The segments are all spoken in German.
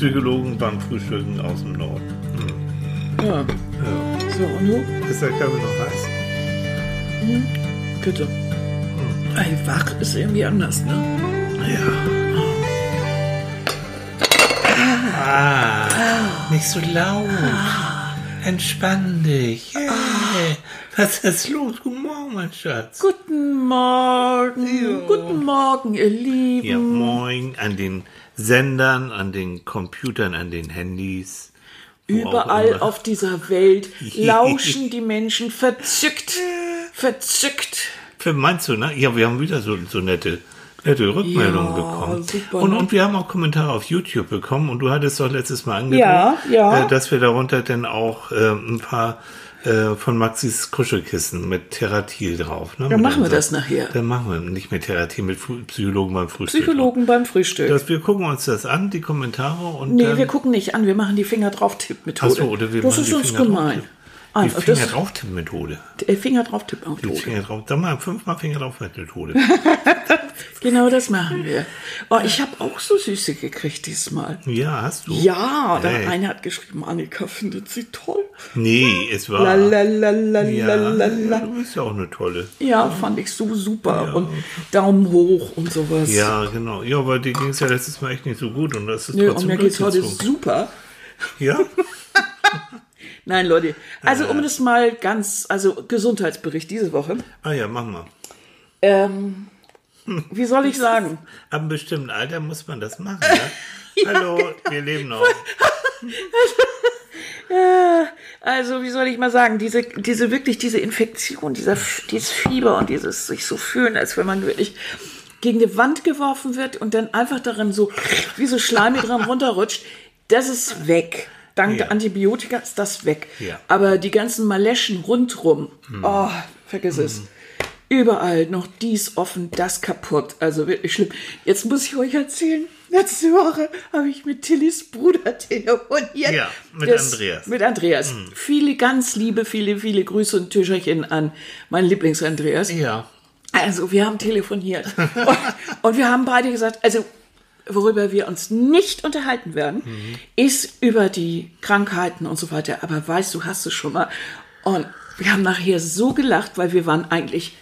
Psychologen beim Frühstücken aus dem Norden. Ja. Ja. So, und du? Ist der Kaffee noch heiß? Bitte. Ey, wach ist irgendwie anders, ne? Ja. Ah, nicht so laut. Entspann dich. Hey. Was ist los? Guten Morgen, mein Schatz. Guten Morgen. Guten Morgen, ihr Lieben. Ja, moin an den Sendern, an den Computern, an den Handys. Überall auf dieser Welt lauschen die Menschen verzückt. Verzückt. Für meinst du, ne? Ja, wir haben wieder so, so nette, nette Rückmeldungen Ja, bekommen. super, und, ne? und wir haben auch Kommentare auf YouTube bekommen und du hattest doch letztes Mal angedroht, Ja, ja. Äh, dass wir darunter dann auch äh, ein paar äh, von Maxis Kuschelkissen mit Theratil drauf. Ne? Dann machen wir das nachher. Dann machen wir nicht mit Theratil, mit Psychologen beim Frühstück. Psychologen beim Frühstück. Das, wir gucken uns das an, die Kommentare und nee, wir gucken nicht an, wir machen die Finger drauf Tipp-Methode. Ach so, oder wir das machen ist die uns Finger gemein. drauf- die Finger drauf Methode. äh, Finger drauf Die Tipp-Methode. Finger drauf, dann mal fünfmal Finger drauf Methode. Genau das machen wir. Oh, ich habe auch so Süße gekriegt diesmal. ja, hast du? Ja, der Hey. eine hat geschrieben, Annika findet sie toll. Nee, es war. La la la la Ja, la la du bist ja auch eine tolle. Ja, fand ich so super. Und Daumen hoch und sowas. Ja, genau. Ja, aber dir ging es ja letztes Mal echt nicht so gut und das ist und trotzdem mir geht's heute durchgezogen. super. Ja? Nein, Leute. Also, um das mal ganz, also Gesundheitsbericht diese Woche. Ah ja, mach mal. Ähm, wie soll ich sagen? Ab einem bestimmten Alter muss man das machen, ne? Hallo, wir leben noch. Also, wie soll ich mal sagen, diese, diese wirklich, diese Infektion, dieser, dieses Fieber und dieses sich so fühlen, als wenn man wirklich gegen eine Wand geworfen wird und dann einfach darin so, wie so schleimig dran runterrutscht, das ist weg. Dank Ja. der Antibiotika ist das weg. Ja. Aber die ganzen Maleschen rundrum, oh, vergiss es. Überall noch dies offen, das kaputt. Also wirklich schlimm. Jetzt muss ich euch erzählen. Letzte Woche habe ich mit Tillys Bruder telefoniert. Ja, mit Das- Andreas. Mit Andreas. Viele ganz liebe, viele, viele Grüße und Tücherchen an meinen Lieblings-Andreas. Ja. Also, wir haben telefoniert. und, und wir haben beide gesagt, also, worüber wir uns nicht unterhalten werden, ist über die Krankheiten und so weiter. Aber weißt du, hast du schon mal. Und wir haben nachher so gelacht, weil wir waren eigentlich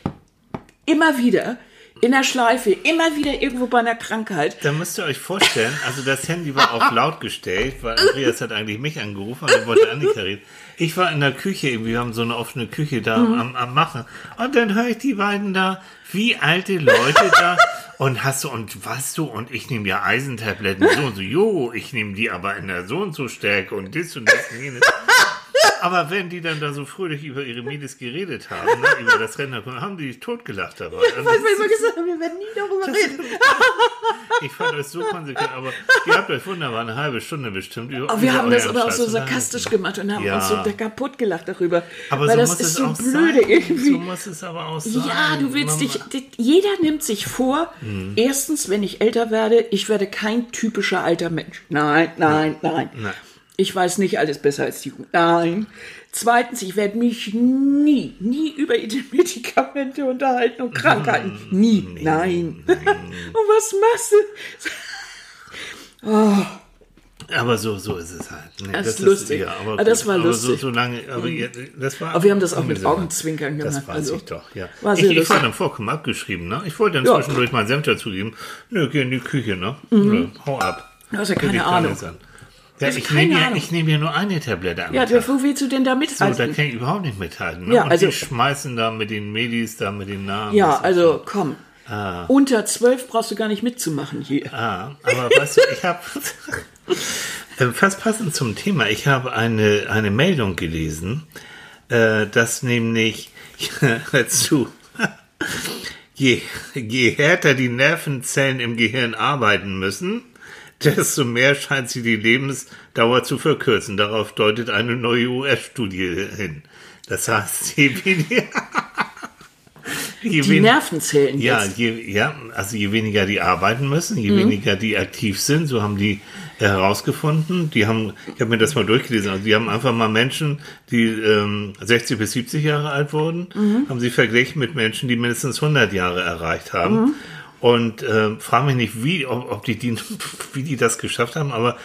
immer wieder in der Schleife, immer wieder irgendwo bei einer Krankheit. Da müsst ihr euch vorstellen, also das Handy war auf laut gestellt, weil Andreas hat eigentlich mich angerufen, aber er wollte Annika reden. Ich war in der Küche, irgendwie, wir haben so eine offene Küche da Mhm. am, am Machen. Und dann höre ich die beiden da, wie alte Leute da. Und hast du, und was du, und ich nehme ja Eisentabletten so und so, jo, ich nehme die aber in der so und so Stärke und das und das und jenes. Aber wenn die dann da so fröhlich über ihre Mädels geredet haben, ne, über das Rennen, haben die totgelacht dabei. Und Weil wir immer gesagt haben, wir werden nie darüber reden. ich fand euch so konsequent, aber ihr habt euch wunderbar eine halbe Stunde bestimmt über Aber wir über haben das aber auch so unterhalten. sarkastisch gemacht und haben Ja. uns so da kaputt gelacht darüber. Aber weil so das muss ist es so auch blöde sein. irgendwie. So muss es aber auch sein. Ja, du willst Man- dich, di- jeder nimmt sich vor, Mhm. erstens, wenn ich älter werde, ich werde kein typischer alter Mensch. Nein, nein, nein. Nein. Ich weiß nicht alles besser als die Jugend. Nein. Zweitens, ich werde mich nie, nie über Medikamente unterhalten und Krankheiten. Nie. Nein. und was machst du? Aber so, so ist es halt. Nee, Das ist lustig. ja, aber Ah, das war aber lustig. Mhm. So, so lange, aber ihr, das war. Aber wir haben das auch mit. Augenzwinkern gemacht. Das weiß also, ich doch, ja. War ich, ich war dann vollkommen abgeschrieben, ne? Ich wollte dann Ja. zwischendurch mal Senf dazugeben. Nö, geh in die Küche, ne? Nö, hau ab. Du hast ja keine Ahnung. an. Ja, hast ich nehme ja, ich nehme ja nur eine Tablette an. Ja, wo willst du denn da so, mithalten? da kann ich überhaupt nicht mithalten. Ne? Ja, Und also- die schmeißen da mit den Medis, da mit den Namen. Ja, also komm. Ah. Unter zwölf brauchst du gar nicht mitzumachen hier. Ah, aber weißt du, ich habe fast passend zum Thema, ich habe eine, eine Meldung gelesen, äh, dass nämlich, hör zu, je, je härter die Nervenzellen im Gehirn arbeiten müssen, desto mehr scheint sie die Lebensdauer zu verkürzen. Darauf deutet eine neue US-Studie hin. Das heißt, je weniger... Je Die wen- Nervenzellen ja, jetzt. je, ja, also je weniger die arbeiten müssen, Mhm. je weniger die aktiv sind, so haben die herausgefunden. Die haben, ich habe mir das mal durchgelesen, also die haben einfach mal Menschen, die ähm, 60 bis 70 Jahre alt wurden, Mhm. haben sie verglichen mit Menschen, die mindestens 100 Jahre erreicht haben. Mhm. Und äh, frage mich nicht, wie, ob, ob die, die, wie die das geschafft haben, aber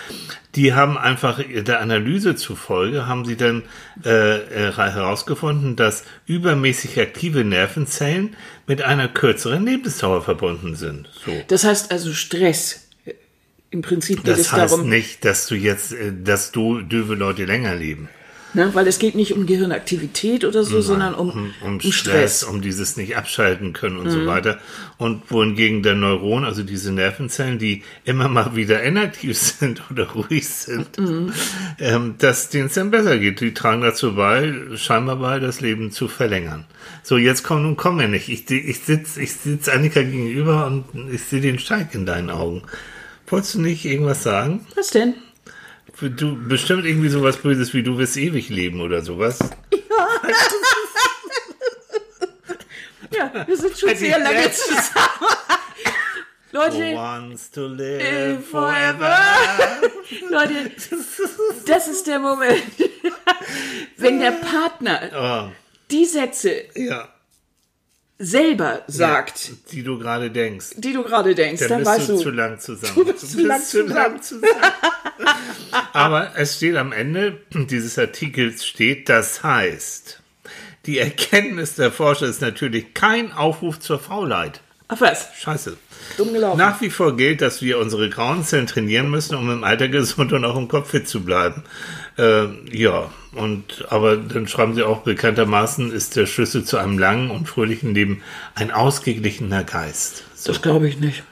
die haben einfach der Analyse zufolge, haben sie dann äh, äh, herausgefunden, dass übermäßig aktive Nervenzellen mit einer kürzeren Lebensdauer verbunden sind. So. Das heißt also Stress. Im Prinzip geht Das es heißt darum, nicht, dass du jetzt, äh, dass du döve Leute länger leben. Ne, weil es geht nicht um Gehirnaktivität oder so, sondern um, um, um, um Stress, Stress. um dieses nicht abschalten können und Mhm. so weiter. Und wohingegen der Neuron, also diese Nervenzellen, die immer mal wieder inaktiv sind oder ruhig sind, Mhm. ähm, dass denen es dann besser geht. Die tragen dazu bei, scheinbar bei, das Leben zu verlängern. So, jetzt komm, nun komm mir nicht. Ich, ich sitz, ich sitz Annika gegenüber und ich sehe den Steig in deinen Augen. Wolltest du nicht irgendwas sagen? Was denn? Du bestimmt irgendwie sowas Böses wie du wirst ewig leben oder sowas. Ja, wir sind schon Hätte sehr lange zusammen. Leute, Wants to live forever. Leute, das ist der Moment. Wenn der Partner Oh, die Sätze ja, selber sagt, die du gerade denkst. die du gerade denkst, Dann dann, bist weißt du, du, zu lang zusammen. Du bist zu lang zusammen. zusammen. Aber es steht am Ende dieses Artikels steht, das heißt, die Erkenntnis der Forscher ist natürlich kein Aufruf zur Faulheit. Ach was, Scheiße. dumm gelaufen. Nach wie vor gilt, dass wir unsere grauen Zellen trainieren müssen, um im Alter gesund und auch im Kopf fit zu bleiben. Ähm, ja, und aber dann schreiben sie auch bekanntermaßen ist der Schlüssel zu einem langen und fröhlichen Leben ein ausgeglichener Geist. So, das glaube ich nicht.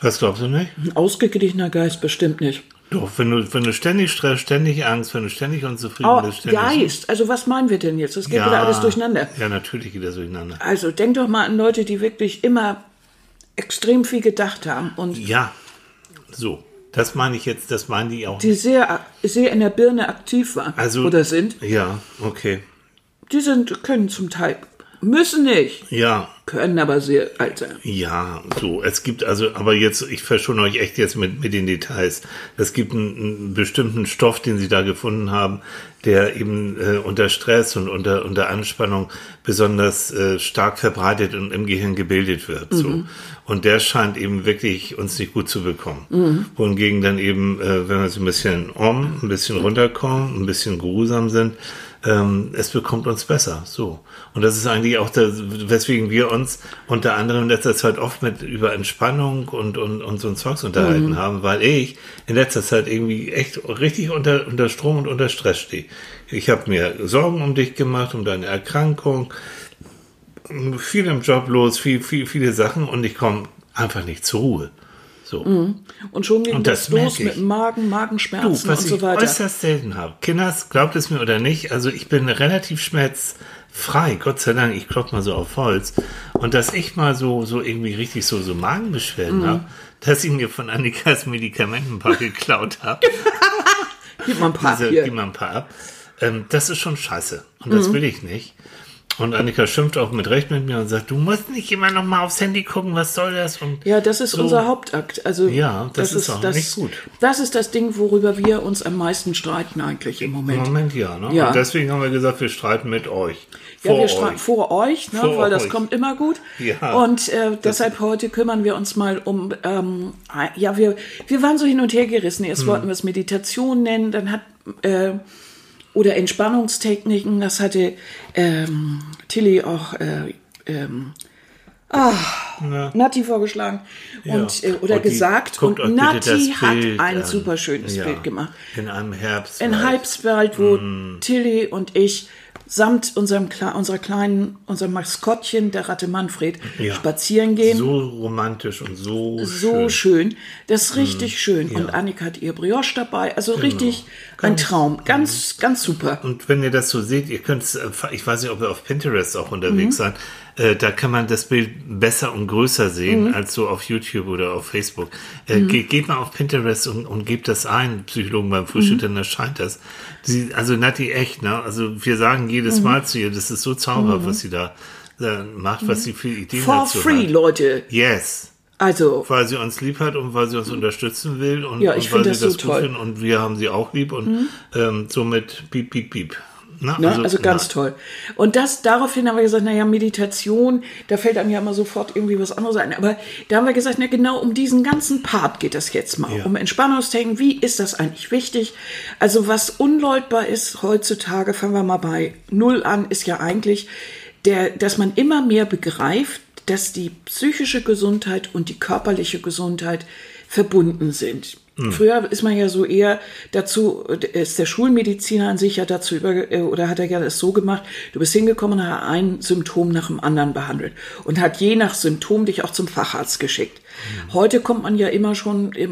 was glaubst du nicht? Ein ausgeglichener Geist bestimmt nicht. Doch, wenn du, wenn du ständig Stress, ständig Angst, wenn du ständig unzufrieden Oh, bist, ständig. Geist, also was meinen wir denn jetzt? Das geht wieder alles durcheinander. Ja, natürlich geht das durcheinander. Also denk doch mal an Leute, die wirklich immer extrem viel gedacht haben und Ja, so. Das meine ich jetzt, das meinen die auch. die sehr, sehr in der Birne aktiv waren Also- oder sind. ja, okay. Die sind, können zum Teil, müssen nicht, Ja, können aber sehr alt sein. Ja, so, es gibt also, aber jetzt, ich verschone euch echt jetzt mit, mit den Details. Es gibt einen, einen bestimmten Stoff, den sie da gefunden haben, der eben äh, unter Stress und unter, unter Anspannung besonders äh, stark verbreitet und im Gehirn gebildet wird. So. Und der scheint eben wirklich uns nicht gut zu bekommen. Wohingegen dann eben, äh, wenn wir so ein bisschen um, ein bisschen runterkommen, ein bisschen geruhsam sind, ähm, es bekommt uns besser. So. Und das ist eigentlich auch das, weswegen wir uns unter anderem in letzter Zeit oft mit über Entspannung und, und, und so ein Zeugs unterhalten haben, weil ich in letzter Zeit irgendwie echt richtig unter, unter Strom und unter Stress stehe. Ich habe mir Sorgen um dich gemacht, um deine Erkrankung, viel im Job los, viel, viel, viele Sachen und ich komme einfach nicht zur Ruhe. So. Und schon ging Und das, das los mit ich. Magen, Du, Magenschmerzen was und so ich weiter. äußerst selten habe. Kinders, glaubt es mir oder nicht, also ich bin relativ schmerzfrei, Gott sei Dank, ich klopfe mal so auf Holz. Und dass ich mal so, so irgendwie richtig so, so Magenbeschwerden Mhm. habe, dass ich mir von Annikas Medikamenten ein paar geklaut habe. Gib mal ein paar Diese, hier. gib mal ein paar ab. Ähm, das ist schon scheiße. Und Mhm. das will ich nicht. Und Annika schimpft auch mit Recht mit mir und sagt, du musst nicht immer noch mal aufs Handy gucken, was soll das? Und Ja, das ist so. unser Hauptakt. Also Ja, das ist auch nicht gut. Das ist das Ding, worüber wir uns am meisten streiten eigentlich im Im Moment. Moment ja, ne? Ja. Und deswegen haben wir gesagt, wir streiten mit euch. Ja, Vor wir streiten vor euch, ne, Vor weil das euch. kommt immer gut. Ja. Und äh, deshalb heute kümmern wir uns mal um, ähm, ja, wir, wir waren so hin und her gerissen. Erst Hm. wollten wir es Meditation nennen, dann hat, äh, oder Entspannungstechniken, das hatte ähm, Tilly auch, äh, ähm, ah, Nati vorgeschlagen und, Ja. äh, oder die- gesagt. Und Nati hat ein an. super schönes Ja. Bild gemacht. In einem Herbst. In Halbswald, wo Tilly und ich samt unserem, unserer kleinen, unserem Maskottchen, der Ratte Manfred, Ja. spazieren gehen. So romantisch und so, So schön. schön. Das ist richtig schön. Und Annika hat ihr Brioche dabei. Also richtig ein Traum. Ganz, ganz super. Und wenn ihr das so seht, ihr könnt, ich weiß nicht, ob ihr auf Pinterest auch unterwegs Mhm. seid, äh, da kann man das Bild besser und größer sehen Mhm. als so auf YouTube oder auf Facebook. Äh, geht, geht mal auf Pinterest und, und gebt das ein, Psychologen beim Frühstück, Mhm. dann erscheint das. Sie, also Nati echt, ne? Also wir sagen Mhm. jedes Mal zu ihr, das ist so zauberhaft, was sie da äh, macht, was sie für Ideen For dazu free, hat. Leute. Yes. Also, weil sie uns lieb hat und weil sie uns unterstützen will und, Ja, ich und weil sie das so gut toll. und wir haben sie auch lieb und ähm, somit piep, piep, piep. Na, Ne? also- Also, ganz na. toll. Und das, daraufhin haben wir gesagt, naja, Meditation, da fällt einem ja immer sofort irgendwie was anderes ein. Aber da haben wir gesagt, na genau um diesen ganzen Part geht es jetzt mal. Ja. Um Entspannungstechniken, wie ist das eigentlich wichtig? Also was unleugbar ist heutzutage, fangen wir mal bei Null an, ist ja eigentlich, der, dass man immer mehr begreift, dass die psychische Gesundheit und die körperliche Gesundheit verbunden sind. Früher ist man ja so eher dazu, ist der Schulmediziner an sich ja dazu über, äh, oder hat er ja das so gemacht, du bist hingekommen und hat ein Symptom nach dem anderen behandelt und hat je nach Symptom dich auch zum Facharzt geschickt. Heute kommt man ja immer schon, äh,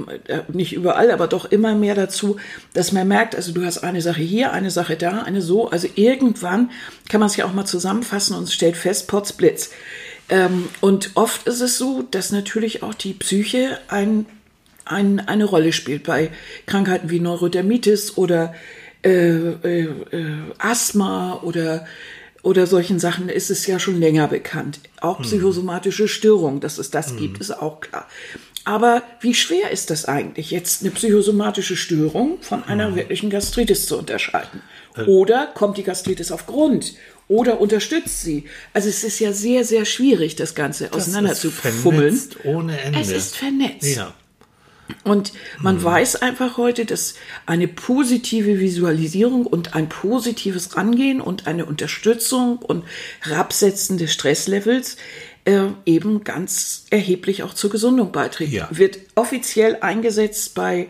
nicht überall, aber doch immer mehr dazu, dass man merkt, also du hast eine Sache hier, eine Sache da, eine so, also irgendwann kann man es ja auch mal zusammenfassen und stellt fest, Potzblitz. Ähm, und oft ist es so, dass natürlich auch die Psyche ein, ein, eine Rolle spielt bei Krankheiten wie Neurodermitis oder äh, äh, äh, Asthma oder, oder solchen Sachen ist es ja schon länger bekannt. Auch psychosomatische Störungen, dass es das gibt, ist auch klar. Aber wie schwer ist das eigentlich, jetzt eine psychosomatische Störung von einer wirklichen Gastritis zu unterscheiden? Oder kommt die Gastritis auf Grund? Oder unterstützt sie? Also es ist ja sehr, sehr schwierig, das Ganze auseinander ist zu fummeln. vernetzt ohne Ende. Es ist vernetzt. Ja. Und man weiß einfach heute, dass eine positive Visualisierung und ein positives Rangehen und eine Unterstützung und Herabsetzen des Stresslevels äh, eben ganz erheblich auch zur Gesundung beiträgt. Ja. Wird offiziell eingesetzt bei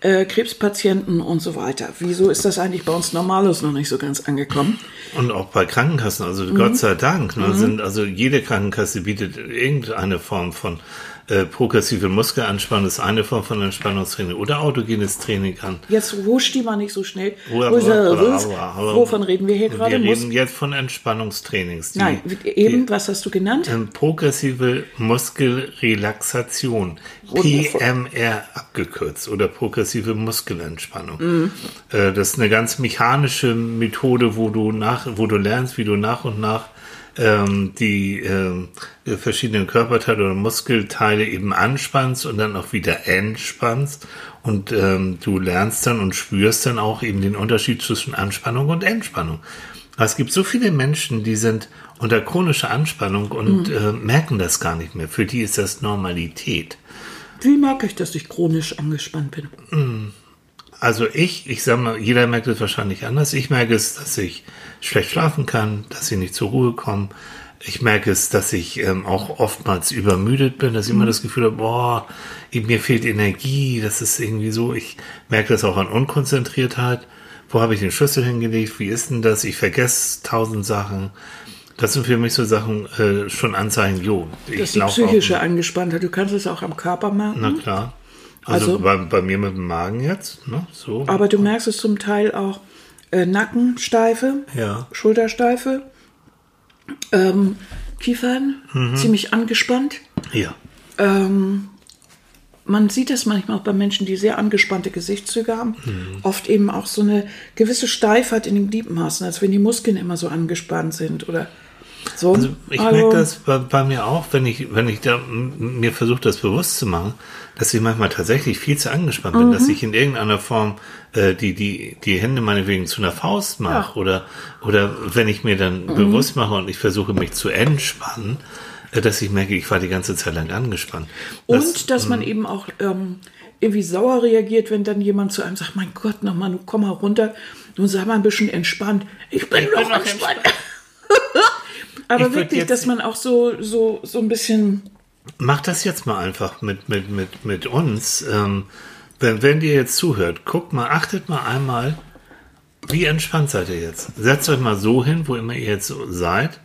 äh, Krebspatienten und so weiter. Wieso ist das eigentlich bei uns Normalos noch nicht so ganz angekommen? Und auch bei Krankenkassen, also Mhm. Gott sei Dank, ne, sind, also jede Krankenkasse bietet irgendeine Form von äh, progressive Muskelanspannung, ist eine Form von Entspannungstraining oder autogenes Training an. Jetzt husch die mal nicht so schnell. Aber- aber- Wovon reden wir hier Wir gerade? Mus- reden jetzt von Entspannungstrainings. Die, Nein, eben, was hast du genannt? Ähm, progressive Muskelrelaxation, Wundervoll. PMR abgekürzt oder progressive Muskelentspannung. Mhm. Äh, das ist eine ganz mechanische Methode, wo du nach, wo du lernst, wie du nach und nach ähm, die ähm, verschiedenen Körperteile oder Muskelteile eben anspannst und dann auch wieder entspannst. Und ähm, du lernst dann und spürst dann auch eben den Unterschied zwischen Anspannung und Entspannung. Es gibt so viele Menschen, die sind unter chronischer Anspannung und äh, merken das gar nicht mehr. Für die ist das Normalität. Wie mag ich, dass ich chronisch angespannt bin? Also ich, ich sag mal, jeder merkt es wahrscheinlich anders. Ich merke es, dass ich schlecht schlafen kann, dass ich nicht zur Ruhe komme. Ich merke es, dass ich ähm, auch oftmals übermüdet bin, dass ich immer das Gefühl habe, boah, mir fehlt Energie, das ist irgendwie so. Ich merke das auch an Unkonzentriertheit. Wo habe ich den Schlüssel hingelegt? Wie ist denn das? Ich vergesse tausend Sachen. Das sind für mich so Sachen, äh, schon Anzeichen, jo, ich Das ist die psychische Angespanntheit. Du kannst es auch am Körper merken. Na klar. Also, Also- bei, bei mir mit dem Magen jetzt, ne? So. Aber du merkst es zum Teil auch äh, Nackensteife, Ja. Schultersteife, ähm, Kiefern, Mhm. ziemlich angespannt. Ja. Ähm, man sieht das manchmal auch bei Menschen, die sehr angespannte Gesichtszüge haben. Mhm. Oft eben auch so eine gewisse Steifheit in den Gliedmaßen, als wenn die Muskeln immer so angespannt sind oder so. Also ich merke das bei, bei mir auch, wenn ich, wenn ich da mir versuche, das bewusst zu machen, dass ich manchmal tatsächlich viel zu angespannt bin, Mhm. dass ich in irgendeiner Form äh, die, die, die Hände meinetwegen zu einer Faust mache oder, oder wenn ich mir dann Mhm. bewusst mache und ich versuche mich zu entspannen, äh, dass ich merke, ich war die ganze Zeit lang angespannt. Das- Und dass man eben auch ähm, irgendwie sauer reagiert, wenn dann jemand zu einem sagt, mein Gott, nochmal, du komm mal runter, nun sei mal ein bisschen entspannt. Ich bin, doch noch entspannt. Ich Aber wirklich, dass man auch so, so, so ein bisschen, Mach das jetzt mal einfach mit, mit, mit, mit uns. Ähm, wenn, wenn ihr jetzt zuhört, guckt mal, achtet mal einmal, wie entspannt seid ihr jetzt? Setzt euch mal so hin, wo immer ihr jetzt seid,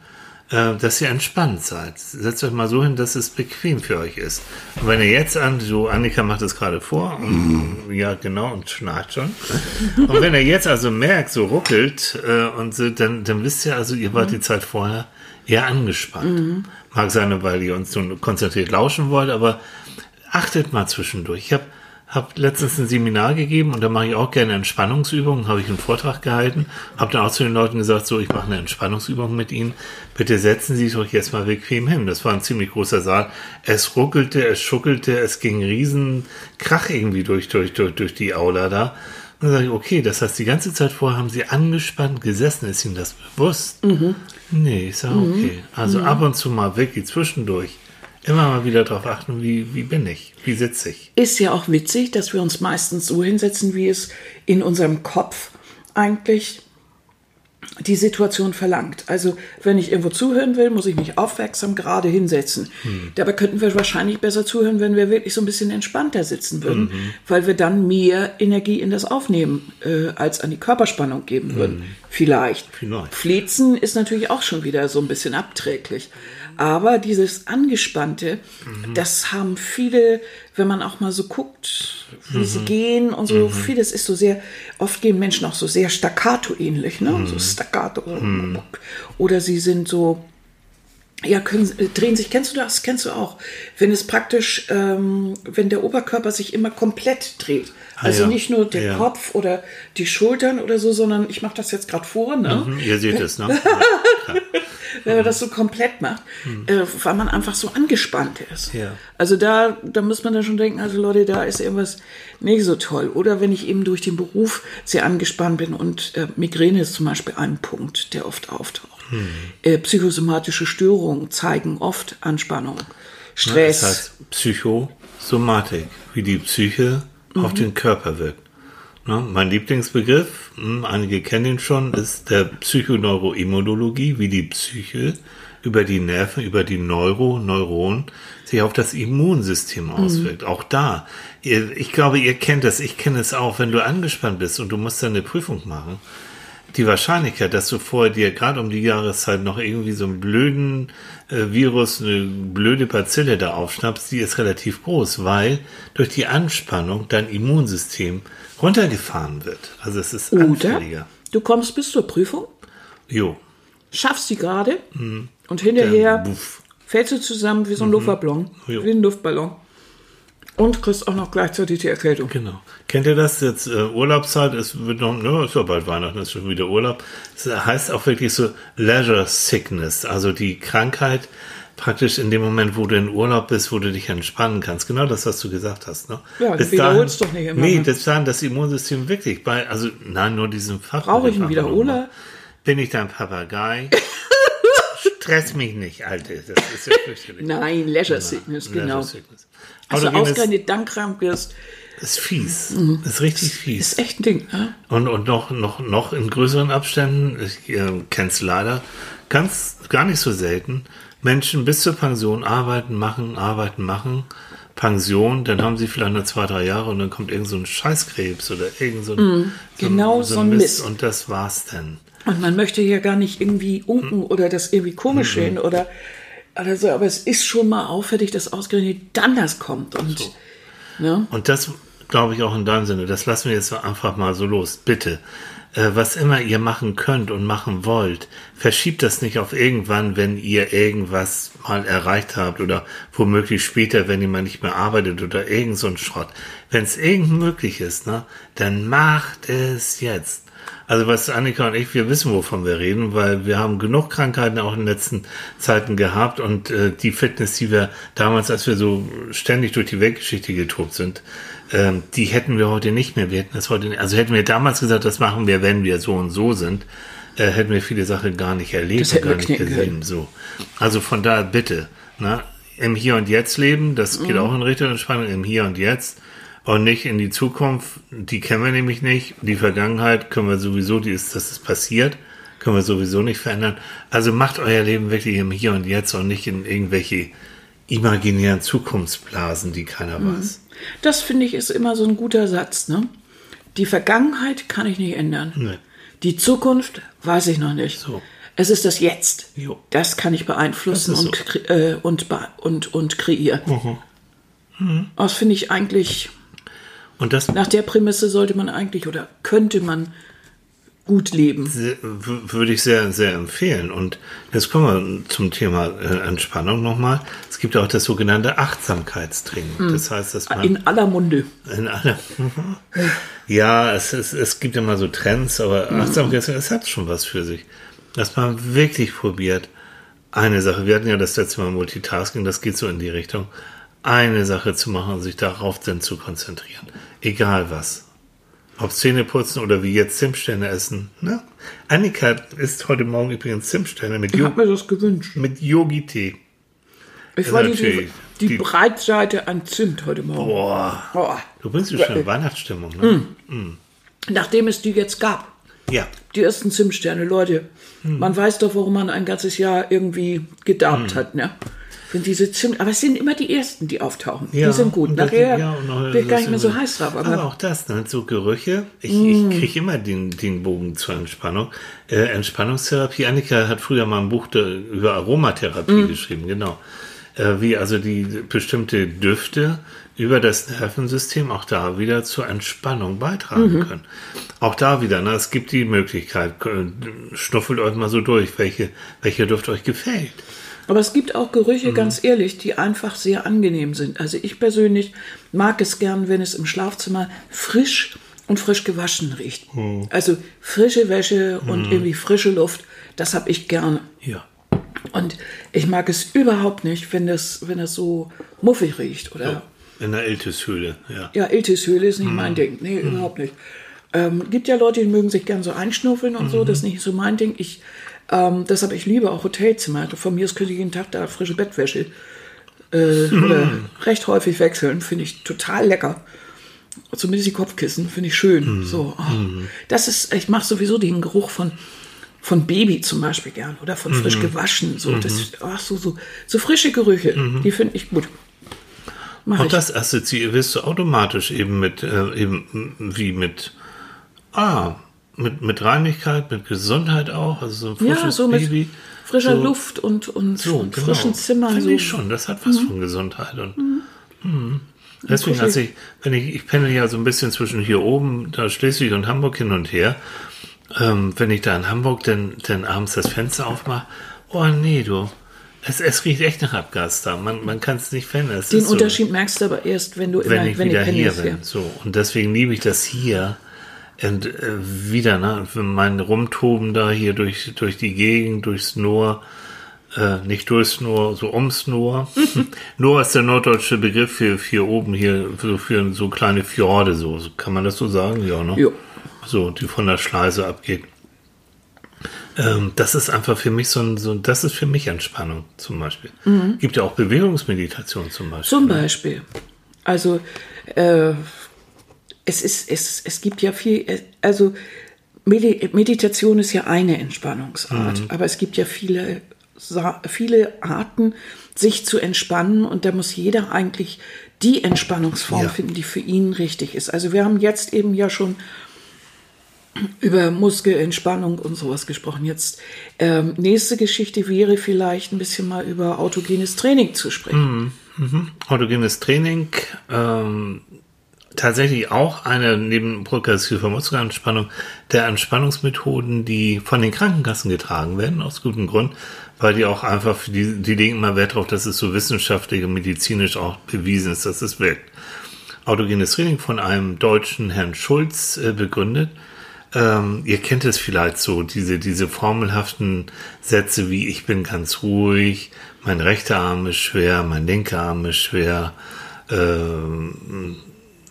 äh, dass ihr entspannt seid. Setzt euch mal so hin, dass es bequem für euch ist. Und wenn ihr jetzt an, so Annika macht es gerade vor, und, ja genau, und schnarcht schon. Und wenn ihr jetzt also merkt, so ruckelt, äh, und so, dann, dann wisst ihr also, ihr wart die Zeit vorher eher angespannt. Mag sein, weil ihr uns so konzentriert lauschen wollt, aber achtet mal zwischendurch. Ich habe hab letztens ein Seminar gegeben und da mache ich auch gerne Entspannungsübungen, habe ich einen Vortrag gehalten, habe dann auch zu den Leuten gesagt, so, ich mache eine Entspannungsübung mit Ihnen, bitte setzen Sie sich doch jetzt mal bequem hin. Das war ein ziemlich großer Saal. Es ruckelte, es schuckelte, es ging riesen Krach irgendwie durch, durch, durch, durch die Aula da. dann sage ich, okay, das heißt, die ganze Zeit vorher haben Sie angespannt gesessen. Ist Ihnen das bewusst? Mhm. Nee, ich sage, okay. Also ab und zu mal wirklich zwischendurch immer mal wieder darauf achten, wie, wie bin ich, wie sitze ich. Ist ja auch witzig, dass wir uns meistens so hinsetzen, wie es in unserem Kopf eigentlich die Situation verlangt. Also wenn ich irgendwo zuhören will, muss ich mich aufmerksam gerade hinsetzen. Dabei könnten wir wahrscheinlich besser zuhören, wenn wir wirklich so ein bisschen entspannter sitzen würden, weil wir dann mehr Energie in das Aufnehmen äh, als an die Körperspannung geben würden. Vielleicht. Vielleicht. Flezen ist natürlich auch schon wieder so ein bisschen abträglich. Aber dieses Angespannte, das haben viele, wenn man auch mal so guckt, wie sie gehen und so, vieles ist so sehr, oft gehen Menschen auch so sehr staccato ähnlich, ne? So staccato. Oder sie sind so, ja, können, äh, drehen sich, kennst du das? Kennst du auch? Wenn es praktisch, ähm, wenn der Oberkörper sich immer komplett dreht. Also ja. nicht nur der Ja. Kopf oder die Schultern oder so, sondern ich mache das jetzt gerade vor, ne? Hm, Ihr seht es, ne? Ja. Wenn man das so komplett macht, äh, weil man einfach so angespannt ist. Ja. Also da, da muss man dann schon denken, also Leute, da ist irgendwas nicht so toll. Oder wenn ich eben durch den Beruf sehr angespannt bin und äh, Migräne ist zum Beispiel ein Punkt, der oft auftaucht. Äh, psychosomatische Störungen zeigen oft Anspannung, Stress. Das heißt Psychosomatik, wie die Psyche auf den Körper wirkt. Ne? Mein Lieblingsbegriff, hm, einige kennen ihn schon, ist der Psychoneuroimmunologie, wie die Psyche über die Nerven, über die Neuro, Neuronen sich auf das Immunsystem auswirkt. Auch da. Ihr, ich glaube, ihr kennt das, ich kenne es auch, wenn du angespannt bist und du musst dann eine Prüfung machen die Wahrscheinlichkeit, dass du vorher dir gerade um die Jahreszeit noch irgendwie so einen blöden äh, Virus, eine blöde Bazille da aufschnappst, die ist relativ groß, weil durch die Anspannung dein Immunsystem runtergefahren wird. Also es ist Oder anfälliger. du kommst bis zur Prüfung, Jo. schaffst sie gerade und hinterher fällst du zusammen wie so ein Luftballon, Jo. wie ein Luftballon. Und kriegst auch noch gleichzeitig die Erkältung. Genau. Kennt ihr das jetzt? Äh, Urlaubszeit, es wird noch, ne, ist ja bald Weihnachten, ist schon wieder Urlaub. Es heißt auch wirklich so Leisure Sickness, also die Krankheit praktisch in dem Moment, wo du in Urlaub bist, wo du dich entspannen kannst. Genau das, was du gesagt hast. Ne? Ja, du wiederholst doch nicht immer, Nee, ne? das dahin das Immunsystem wirklich bei, also nein, nur diesen Fach. Brauche ich einen Wiederholer? Bin ich dein Papagei? Stress mich nicht, Alte. Das ist ja fürchterlich. Nein, Leisure Sickness, Leisure genau. Sickness. Also ausgerechnet dann krank wirst, ist fies. Ist richtig fies. ist echt ein Ding. Ne? Und, und noch, noch, noch in größeren Abständen, ich äh, kenne es leider, ganz gar nicht so selten, Menschen bis zur Pension arbeiten, machen, arbeiten, machen, Pension, dann haben sie vielleicht nur zwei, drei Jahre und dann kommt irgend so ein Scheißkrebs oder irgend so ein, genau so ein Mist. Und das war's dann. Und man möchte ja gar nicht irgendwie unken oder das irgendwie komisch sehen oder, oder so, aber es ist schon mal auffällig, dass ausgerechnet dann das kommt. Und, ne? Und das glaube ich auch in deinem Sinne, das lassen wir jetzt einfach mal so los. Bitte, äh, was immer ihr machen könnt und machen wollt, verschiebt das nicht auf irgendwann, wenn ihr irgendwas mal erreicht habt oder womöglich später, wenn ihr mal nicht mehr arbeitet oder irgend so ein Schrott. Wenn es irgend möglich ist, ne, dann macht es jetzt. Also was Annika und ich, wir wissen, wovon wir reden, weil wir haben genug Krankheiten auch in den letzten Zeiten gehabt und äh, die Fitness, die wir damals, als wir so ständig durch die Weltgeschichte getobt sind, ähm, die hätten wir heute nicht mehr. Wir hätten das heute, nicht, also hätten wir damals gesagt, das machen wir, wenn wir so und so sind, äh, hätten wir viele Sachen gar nicht erlebt gar nicht gesehen. können. So, also von daher bitte, ne, im Hier und Jetzt leben, das Mhm. geht auch in Richtung Entspannung, im Hier und Jetzt und nicht in die Zukunft. Die kennen wir nämlich nicht. Die Vergangenheit können wir sowieso, die ist, das ist passiert, können wir sowieso nicht verändern. Also macht euer Leben wirklich im Hier und Jetzt und nicht in irgendwelche imaginären Zukunftsblasen, die keiner Mhm. weiß. Das finde ich ist immer so ein guter Satz. Ne? Die Vergangenheit kann ich nicht ändern. Nee. Die Zukunft weiß ich noch nicht. So. Es ist das Jetzt. Jo. Das kann ich beeinflussen und, so. äh, und, und, und kreieren. Das finde ich eigentlich, Und das nach der Prämisse sollte man eigentlich oder könnte man gut leben. würde ich sehr, sehr empfehlen. Und jetzt kommen wir zum Thema äh, Entspannung nochmal. Es gibt auch das sogenannte Achtsamkeitstraining. Das heißt, dass man In aller Munde. In allem. Ja, es, es, es gibt immer so Trends, aber Achtsamkeit, es hat schon was für sich. Dass man wirklich probiert, eine Sache, wir hatten ja das letzte Mal Multitasking, das geht so in die Richtung, eine Sache zu machen und sich darauf dann zu konzentrieren. Egal was. Ob Zähne putzen oder wie jetzt Zimtsterne essen. Ne? Annika isst heute Morgen übrigens Zimtsterne mit, Ich habe mir das gewünscht. mit Yogi-Tee. Ich wollte die, die, Die- Breitseite an Zimt heute Morgen. Boah. Boah. Du bringst schon in Weihnachtsstimmung, ne? Nachdem es die jetzt gab, Ja. die ersten Zimtsterne, Leute, Hm. man weiß doch, warum man ein ganzes Jahr irgendwie gedarbt hat, ne? Wenn diese Zimt, aber es sind immer die ersten, die auftauchen. Ja, die sind gut. Nachher ja, bin ich gar nicht mehr so heiß drauf. Aber, Aber, auch das, ne? so Gerüche. Ich, Mm. ich kriege immer den, den Bogen zur Entspannung. Äh, Entspannungstherapie. Annika hat früher mal ein Buch da, über Aromatherapie Mm. geschrieben, genau. Äh, wie also die bestimmte Düfte über das Nervensystem auch da wieder zur Entspannung beitragen Mhm. können. Auch da wieder, ne? es gibt die Möglichkeit, äh, schnuffelt euch mal so durch, welche, welcher Duft euch gefällt. Aber es gibt auch Gerüche, Mhm. ganz ehrlich, die einfach sehr angenehm sind. Also ich persönlich mag es gern, wenn es im Schlafzimmer frisch und frisch gewaschen riecht. Mhm. Also frische Wäsche und irgendwie frische Luft, das habe ich gerne. Ja. Und ich mag es überhaupt nicht, wenn das, wenn das so muffig riecht. Oder In der Iltishöhle, ja. ja, Iltishöhle ist nicht Mhm. mein Ding. Nee, überhaupt nicht. Ähm, gibt ja Leute, die mögen sich gern so einschnuffeln und Mhm. so, das ist nicht so mein Ding. Ich, ähm, deshalb, ich liebe auch Hotelzimmer. Von mir aus könnte ich jeden Tag da frische Bettwäsche äh, Mhm. oder recht häufig wechseln. Finde ich total lecker. Zumindest die Kopfkissen finde ich schön. Mhm. So, oh. Das ist, ich mache sowieso den Geruch von, von Baby zum Beispiel gern oder von frisch Mhm. gewaschen. So, das, ach, so, so, so frische Gerüche, die finde ich gut. Mach Und ich. das assoziierst du automatisch eben mit, äh, eben wie mit, ah, mit, mit Reinigkeit, mit Gesundheit auch, also so ein frisches ja, so Baby. frischer so, Luft und, und, So, und genau. frischen Zimmern. Finde So. ich schon, das hat was von Gesundheit. Und, Mhm. Deswegen, kuschelig. als ich, wenn ich, ich pendel ja so ein bisschen zwischen hier oben, da Schleswig und Hamburg hin und her. Ähm, wenn ich da in Hamburg dann, dann abends das Fenster aufmache, oh nee, du, es, es riecht echt nach Abgas da. Man, man kann es nicht verändern. Den ist so. Unterschied merkst du aber erst, wenn du wenn immer, ich wenn wieder ich hier bin. So. Und deswegen liebe ich das hier. Und äh, wieder, ne, mein Rumtoben da hier durch, durch die Gegend, durchs Noor, äh, nicht durchs Noor, so ums Noor. Noor ist der norddeutsche Begriff für, für oben hier, für, für so kleine Fjorde, so. Kann man das so sagen? Ja, ne? Jo. So, die von der Schleise abgeht. Ähm, das ist einfach für mich so ein, so, das ist für mich Entspannung zum Beispiel. Gibt ja auch Bewegungsmeditation zum Beispiel. Zum Beispiel. Also, äh, es ist, es, es gibt ja viel, äh, also Medi Meditation ist ja eine Entspannungsart, Mhm. aber es gibt ja viele, viele Arten, sich zu entspannen und da muss jeder eigentlich die Entspannungsform Ja. finden, die für ihn richtig ist. Also wir haben jetzt eben ja schon über Muskelentspannung und sowas gesprochen. Jetzt ähm, nächste Geschichte wäre vielleicht ein bisschen mal über autogenes Training zu sprechen. Autogenes Training, ähm, tatsächlich auch eine neben progressiver Muskelentspannung der Entspannungsmethoden, die von den Krankenkassen getragen werden, aus gutem Grund, weil die auch einfach, die, die legen immer Wert darauf, dass es so wissenschaftlich und medizinisch auch bewiesen ist, dass es wirkt. Autogenes Training von einem deutschen Herrn Schulz äh, begründet. Ähm, ihr kennt es vielleicht so, diese, diese formelhaften Sätze wie ich bin ganz ruhig, mein rechter Arm ist schwer, mein linker Arm ist schwer. Ähm,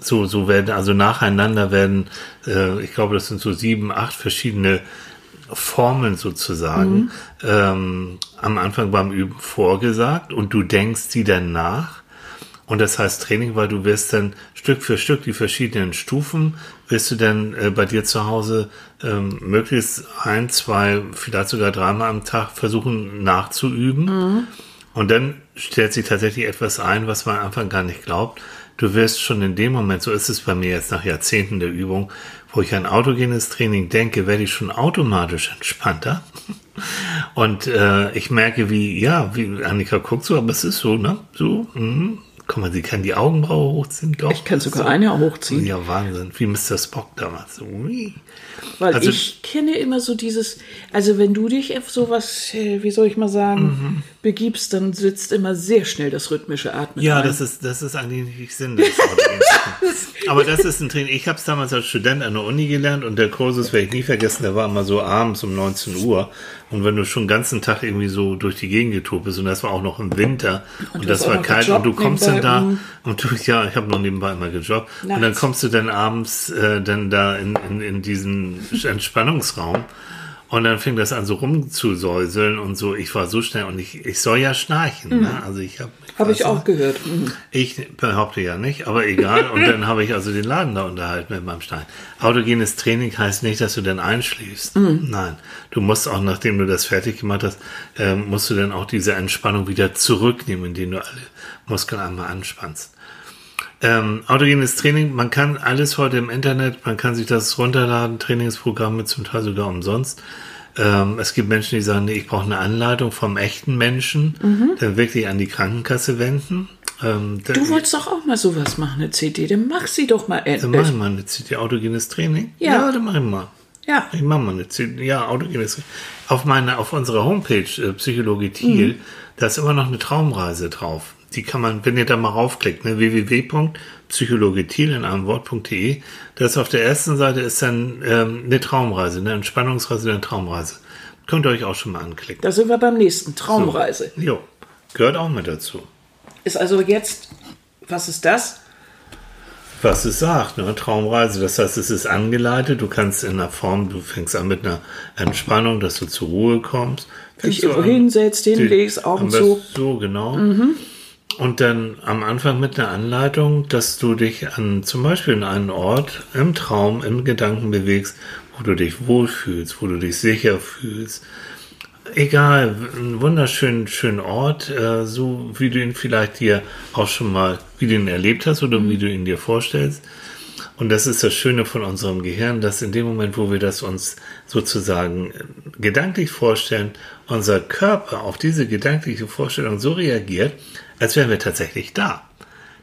so, so werden, also nacheinander werden, äh, ich glaube, das sind so sieben, acht verschiedene Formeln sozusagen ähm, am Anfang beim Üben vorgesagt und du denkst sie dann nach. Und das heißt Training, weil du wirst dann Stück für Stück die verschiedenen Stufen, wirst du dann äh, bei dir zu Hause ähm, möglichst ein, zwei, vielleicht sogar dreimal am Tag versuchen nachzuüben. Und dann stellt sich tatsächlich etwas ein, was man am Anfang gar nicht glaubt. Du wirst schon in dem Moment, so ist es bei mir jetzt nach Jahrzehnten der Übung, wo ich an autogenes Training denke, werde ich schon automatisch entspannter. Und äh, ich merke, wie, ja, wie Annika guckt so, aber es ist so, ne? So, mhm. Guck mal, sie kann die Augenbraue hochziehen, doch. Ich kann sogar so. eine hochziehen. Ja, Wahnsinn. Wie Mr. Spock damals. Ui. Weil Also- ich kenne immer so dieses, also wenn du dich auf sowas, äh, wie soll ich mal sagen, Mhm. begibst, dann sitzt immer sehr schnell das rhythmische Atmen. Ja, ein. das ist, das ist eigentlich nicht Sinn des. Aber das ist ein Training. Ich habe es damals als Student an der Uni gelernt und der Kursus werde ich nie vergessen, der war immer so abends um 19 Uhr. Und wenn du schon den ganzen Tag irgendwie so durch die Gegend getobt bist und das war auch noch im Winter und, du das war kalt und du kommst dann da und du, ja, ich habe noch nebenbei immer gejobbt und dann Nachts. kommst du dann abends äh, dann da in, in, in diesen Entspannungsraum und dann fing das an so rumzusäuseln und so. Ich war so schnell und ich, ich soll ja schnarchen. Ne? Also ich habe Habe ich auch gehört. Mhm. ich behaupte ja nicht, aber egal. Und dann habe ich also den Laden da unterhalten mit meinem Stein. Autogenes Training heißt nicht, dass du dann einschläfst. Nein. Du musst auch, nachdem du das fertig gemacht hast, ähm, musst du dann auch diese Entspannung wieder zurücknehmen, indem du alle Muskeln einmal anspannst. Ähm, autogenes Training, man kann alles heute im Internet, man kann sich das runterladen, Trainingsprogramme zum Teil sogar umsonst. Ähm, es gibt Menschen, die sagen, nee, ich brauche eine Anleitung vom echten Menschen, dann wirklich an die Krankenkasse wenden. Ähm, Du wolltest doch auch mal sowas machen, eine CD. Dann mach sie doch mal dann endlich. machen wir eine CD autogenes Training. Ja. dann machen wir. Ja. Ich mache mal eine CD, ja, autogenes Training. Auf meiner, auf unserer Homepage, äh, Psychologie Thiel, Mhm. da ist immer noch eine Traumreise drauf. Die kann man, wenn ihr da mal raufklickt, ne, www.psychologiethiel in einem Wort.de, das auf der ersten Seite ist dann ähm, eine Traumreise, eine Entspannungsreise, eine Traumreise. Könnt ihr euch auch schon mal anklicken. Da sind wir beim nächsten. Traumreise. Jo, gehört auch mit dazu. Ist also jetzt, was ist das? was es sagt, ne? Traumreise. Das heißt, es ist angeleitet. Du kannst in einer Form, du fängst an mit einer Entspannung, dass du zur Ruhe kommst. Dich Fängst irgendwo hinsetzt, hinlegst, Augen zu. So, genau. Und dann am Anfang mit einer Anleitung, dass du dich an zum Beispiel in einen Ort im Traum, im Gedanken bewegst, wo du dich wohlfühlst, wo du dich sicher fühlst. Egal, ein wunderschönen schönen Ort, äh, so wie du ihn vielleicht dir auch schon mal, wie du ihn erlebt hast oder wie du ihn dir vorstellst. Und das ist das Schöne von unserem Gehirn, dass in dem Moment, wo wir das uns sozusagen äh, gedanklich vorstellen, unser Körper auf diese gedankliche Vorstellung so reagiert, als wären wir tatsächlich da.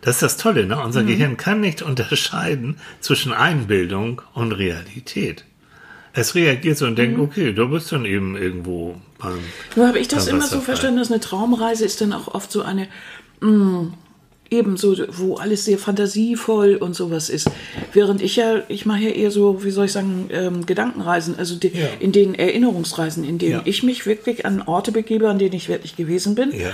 Das ist das Tolle, ne? Unser Gehirn kann nicht unterscheiden zwischen Einbildung und Realität. Es reagiert so und denkt, okay, du bist dann eben irgendwo beim. Nur habe ich das immer so verstanden, dass eine Traumreise ist dann auch oft so eine, mh, eben so, wo alles sehr fantasievoll und sowas ist. Während ich ja, ich mache ja eher so, wie soll ich sagen, ähm, Gedankenreisen, also die, Ja. in denen Erinnerungsreisen, in denen Ja. ich mich wirklich an Orte begebe, an denen ich wirklich gewesen bin. Ja.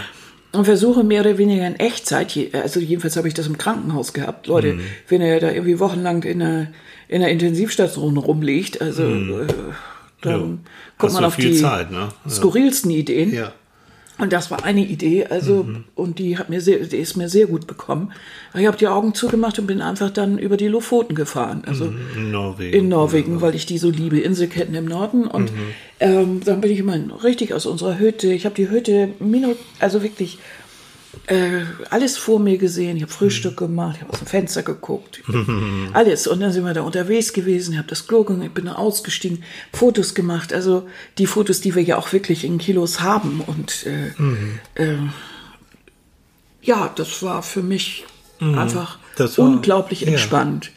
Und versuche mehr oder weniger in Echtzeit, also jedenfalls habe ich das im Krankenhaus gehabt, Leute, Mhm. wenn er da irgendwie wochenlang in einer, in einer Intensivstation rumliegt, also äh, Mhm. Ja. dann kommt Hast man auf die Zeit, ne? Skurrilsten Ideen. Ja. Und das war eine Idee, also und die hat mir sehr, die ist mir sehr gut bekommen. Ich habe die Augen zugemacht und bin einfach dann über die Lofoten gefahren, also In Norwegen. in Norwegen, weil ich die so liebe, Inselketten im Norden. Und ähm, dann bin ich immer richtig aus unserer Hütte. Ich habe die Hütte, Minu- also wirklich äh, alles vor mir gesehen. Ich habe Frühstück gemacht, ich habe aus dem Fenster geguckt, alles. Und dann sind wir da unterwegs gewesen, ich habe das Klo gegangen, ich bin da ausgestiegen, Fotos gemacht. Also die Fotos, die wir ja auch wirklich in Kilos haben. Und äh, äh, ja, das war für mich einfach Das war- unglaublich ja. entspannt.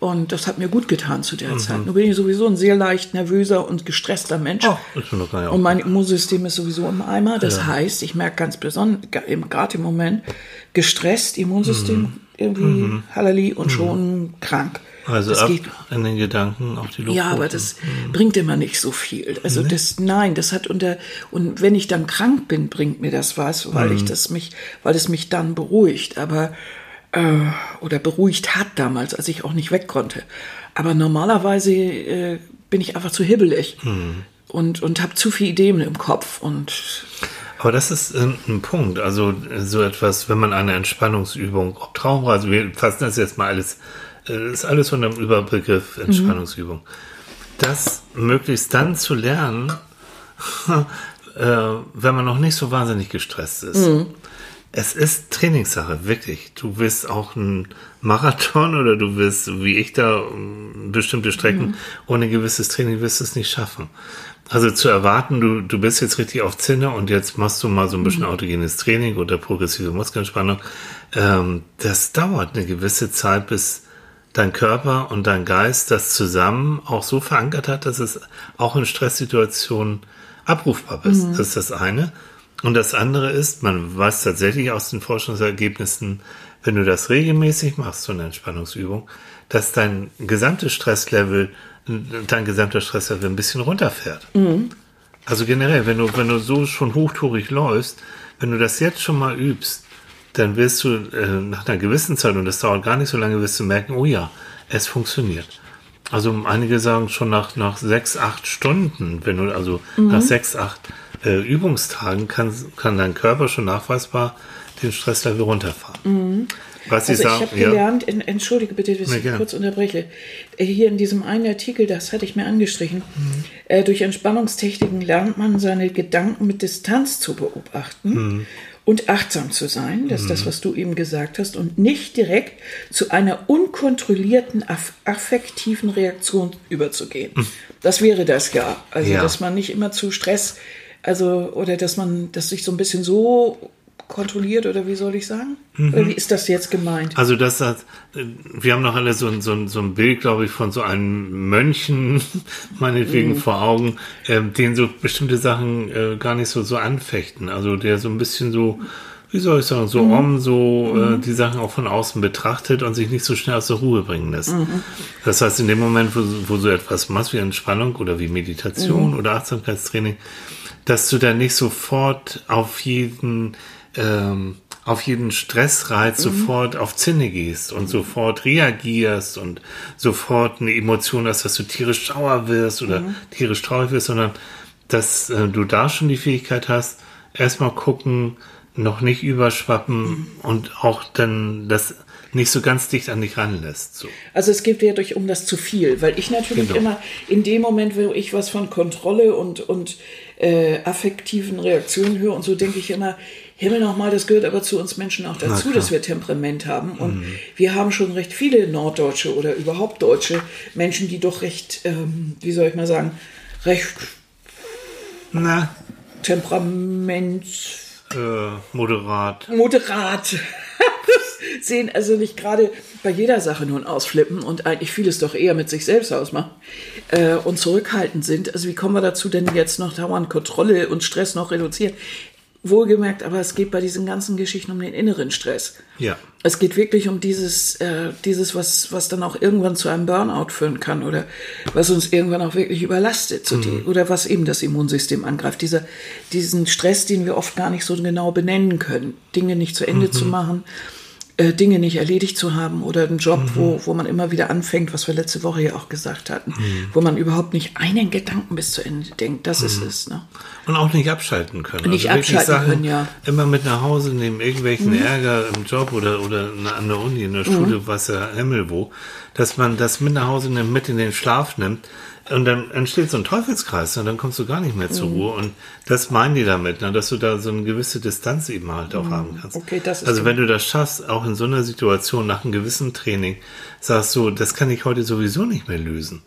Und das hat mir gut getan zu der Zeit. Nun bin ich sowieso ein sehr leicht nervöser und gestresster Mensch. Oh, nicht und mein Immunsystem ist sowieso im Eimer. Das heißt, ich merke ganz besonders, gerade im Moment, gestresst, Immunsystem irgendwie Halali und schon krank. Also das ab geht in den Gedanken auf die Luft. ja, aber das bringt immer nicht so viel. Also das, nein, das hat unter, und wenn ich dann krank bin, bringt mir das was, weil ich das mich, weil es mich dann beruhigt, aber, äh, oder beruhigt hat damals, als ich auch nicht weg konnte. Aber normalerweise äh, bin ich einfach zu hibbelig und, und habe zu viele Ideen im Kopf und Aber das ist ähm, ein Punkt. Also so etwas, wenn man eine Entspannungsübung, ob Traumreise, wir fassen das jetzt mal alles, äh, ist alles unter dem Überbegriff Entspannungsübung. Das möglichst dann zu lernen, äh, wenn man noch nicht so wahnsinnig gestresst ist. Es ist Trainingssache, wirklich. Du wirst auch ein Marathon oder du wirst, wie ich da, bestimmte Strecken ohne gewisses Training wirst du es nicht schaffen. Also zu erwarten, du, du bist jetzt richtig auf Zinne und jetzt machst du mal so ein bisschen autogenes Training oder progressive Muskelentspannung. Ähm, das dauert eine gewisse Zeit, bis dein Körper und dein Geist das zusammen auch so verankert hat, dass es auch in Stresssituationen abrufbar ist. Das ist das eine. Und das andere ist, man weiß tatsächlich aus den Forschungsergebnissen, wenn du das regelmäßig machst, so eine Entspannungsübung, dass dein gesamtes Stresslevel, dein gesamter Stresslevel ein bisschen runterfährt. Also generell, wenn du, wenn du so schon hochtourig läufst, wenn du das jetzt schon mal übst, dann wirst du äh, nach einer gewissen Zeit, und das dauert gar nicht so lange, wirst du merken, oh ja, es funktioniert. Also einige sagen schon nach, nach sechs, acht Stunden, wenn du, also nach sechs, acht äh, Übungstagen kann, kann dein Körper schon nachweisbar den Stresslevel runterfahren. Was sie Also ich sagen, habe ja, gelernt, in, entschuldige bitte, dass ich gerne. kurz unterbreche, Äh, hier in diesem einen Artikel, das hatte ich mir angestrichen, Mhm. äh, durch Entspannungstechniken lernt man seine Gedanken mit Distanz zu beobachten Mhm. und achtsam zu sein, das ist das, was du eben gesagt hast, und nicht direkt zu einer unkontrollierten aff affektiven Reaktion überzugehen. Das wäre das ja. Also, Mhm. Ja. dass man nicht immer zu Stress, also, oder dass man, dass sich so ein bisschen so kontrolliert, oder wie soll ich sagen? Mhm. Oder wie ist das jetzt gemeint? Also das, das äh, wir haben noch alle so, ein- so, ein- so ein Bild, glaube ich, von so einem Mönchen, meinetwegen vor Augen, ähm, den so bestimmte Sachen äh, gar nicht so, so anfechten. Also der so ein bisschen so, wie soll ich sagen, so om, so äh, die Sachen auch von außen betrachtet und sich nicht so schnell aus der Ruhe bringen lässt. Das heißt, in dem Moment, wo, wo du etwas machst wie Entspannung oder wie Meditation oder Achtsamkeitstraining, dass du dann nicht sofort auf jeden ähm, auf jeden Stressreiz sofort auf Zinne gehst und sofort reagierst und sofort eine Emotion hast, dass du tierisch sauer wirst oder tierisch traurig wirst, sondern dass äh, du da schon die Fähigkeit hast, erstmal gucken, noch nicht überschwappen und auch dann das nicht so ganz dicht an dich ranlässt. So. Also es geht ja durch um das zu viel, weil ich natürlich Genau. immer in dem Moment, wo ich was von Kontrolle und, und äh, affektiven Reaktionen höre und so, denke ich immer, Himmel nochmal, das gehört aber zu uns Menschen auch dazu, dass wir Temperament haben. Und wir haben schon recht viele Norddeutsche oder überhaupt deutsche Menschen, die doch recht, ähm, wie soll ich mal sagen, recht Na, Temperament äh, moderat. moderat sehen, also nicht gerade bei jeder Sache nun ausflippen und eigentlich vieles doch eher mit sich selbst ausmachen äh, und zurückhaltend sind. Also wie kommen wir dazu denn jetzt noch dauernd Kontrolle und Stress noch reduzieren? Wohlgemerkt, aber es geht bei diesen ganzen Geschichten um den inneren Stress. Ja. Es geht wirklich um dieses, äh, dieses was, was dann auch irgendwann zu einem Burnout führen kann oder was uns irgendwann auch wirklich überlastet so die, oder was eben das Immunsystem angreift. Dieser, diesen Stress, den wir oft gar nicht so genau benennen können. Dinge nicht zu Ende zu machen, äh, Dinge nicht erledigt zu haben oder einen Job, wo, wo man immer wieder anfängt, was wir letzte Woche ja auch gesagt hatten, wo man überhaupt nicht einen Gedanken bis zu Ende denkt. Das ist es. Ne? Und auch nicht abschalten können. Nicht wirklich abschalten können, ja. Mhm. Immer mit nach Hause nehmen, irgendwelchen Ärger im Job oder, oder an der Uni, in der Schule, Mhm. was ja Himmel wo, dass man das mit nach Hause nimmt, mit in den Schlaf nimmt. Und dann entsteht so ein Teufelskreis und dann kommst du gar nicht mehr Mhm. zur Ruhe. Und das meinen die damit, ne, dass du da so eine gewisse Distanz eben halt auch haben kannst. Mhm. Okay, das ist also so. wenn du das schaffst, auch in so einer Situation nach einem gewissen Training, sagst du, das kann ich heute sowieso nicht mehr lösen.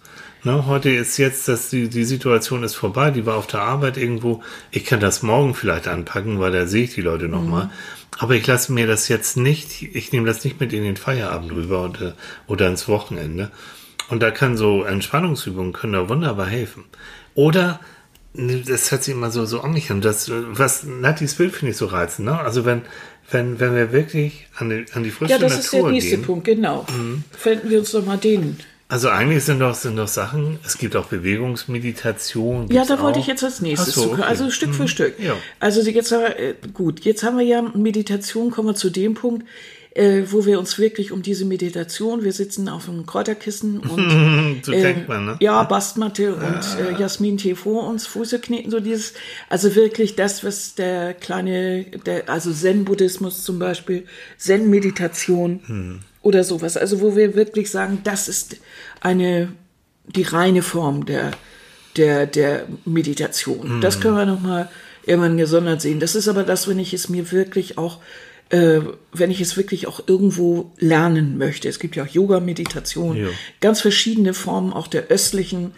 Ne, heute ist jetzt, dass die, die Situation ist vorbei, die war auf der Arbeit irgendwo. Ich kann das morgen vielleicht anpacken, weil da sehe ich die Leute nochmal. Aber ich lasse mir das jetzt nicht, ich nehme das nicht mit in den Feierabend rüber oder, oder ins Wochenende. Und da kann so Entspannungsübungen können da wunderbar helfen. Oder das hört sich immer so, so an mich an. Das, was Natis Bild finde ich so reizend, ne? Also wenn, wenn, wenn wir wirklich an die, an die frische Ja, das ist der Natur nächste gehen. Punkt, genau. Finden wir uns doch mal den. Also eigentlich sind doch, sind doch Sachen, es gibt auch Bewegungsmeditation. Ja, da wollte auch. ich jetzt als nächstes so, okay. Also Stück für Stück. Ja. Also jetzt haben wir, äh, gut, jetzt haben wir ja Meditation, kommen wir zu dem Punkt, äh, wo wir uns wirklich um diese Meditation, wir sitzen auf einem Kräuterkissen und So äh, denkt man, ne? ja, Bastmatte und äh, Jasmin-Tee vor uns, Füße kneten, so dieses, also wirklich das, was der kleine, der, also Zen-Buddhismus zum Beispiel, Zen-Meditation Hm. oder sowas, also wo wir wirklich sagen, das ist eine, die reine Form der, der, der Meditation. Das können wir nochmal irgendwann gesondert sehen. Das ist aber das, wenn ich es mir wirklich auch, äh, wenn ich es wirklich auch irgendwo lernen möchte. Es gibt ja auch Yoga-Meditation, Ja. ganz verschiedene Formen auch der östlichen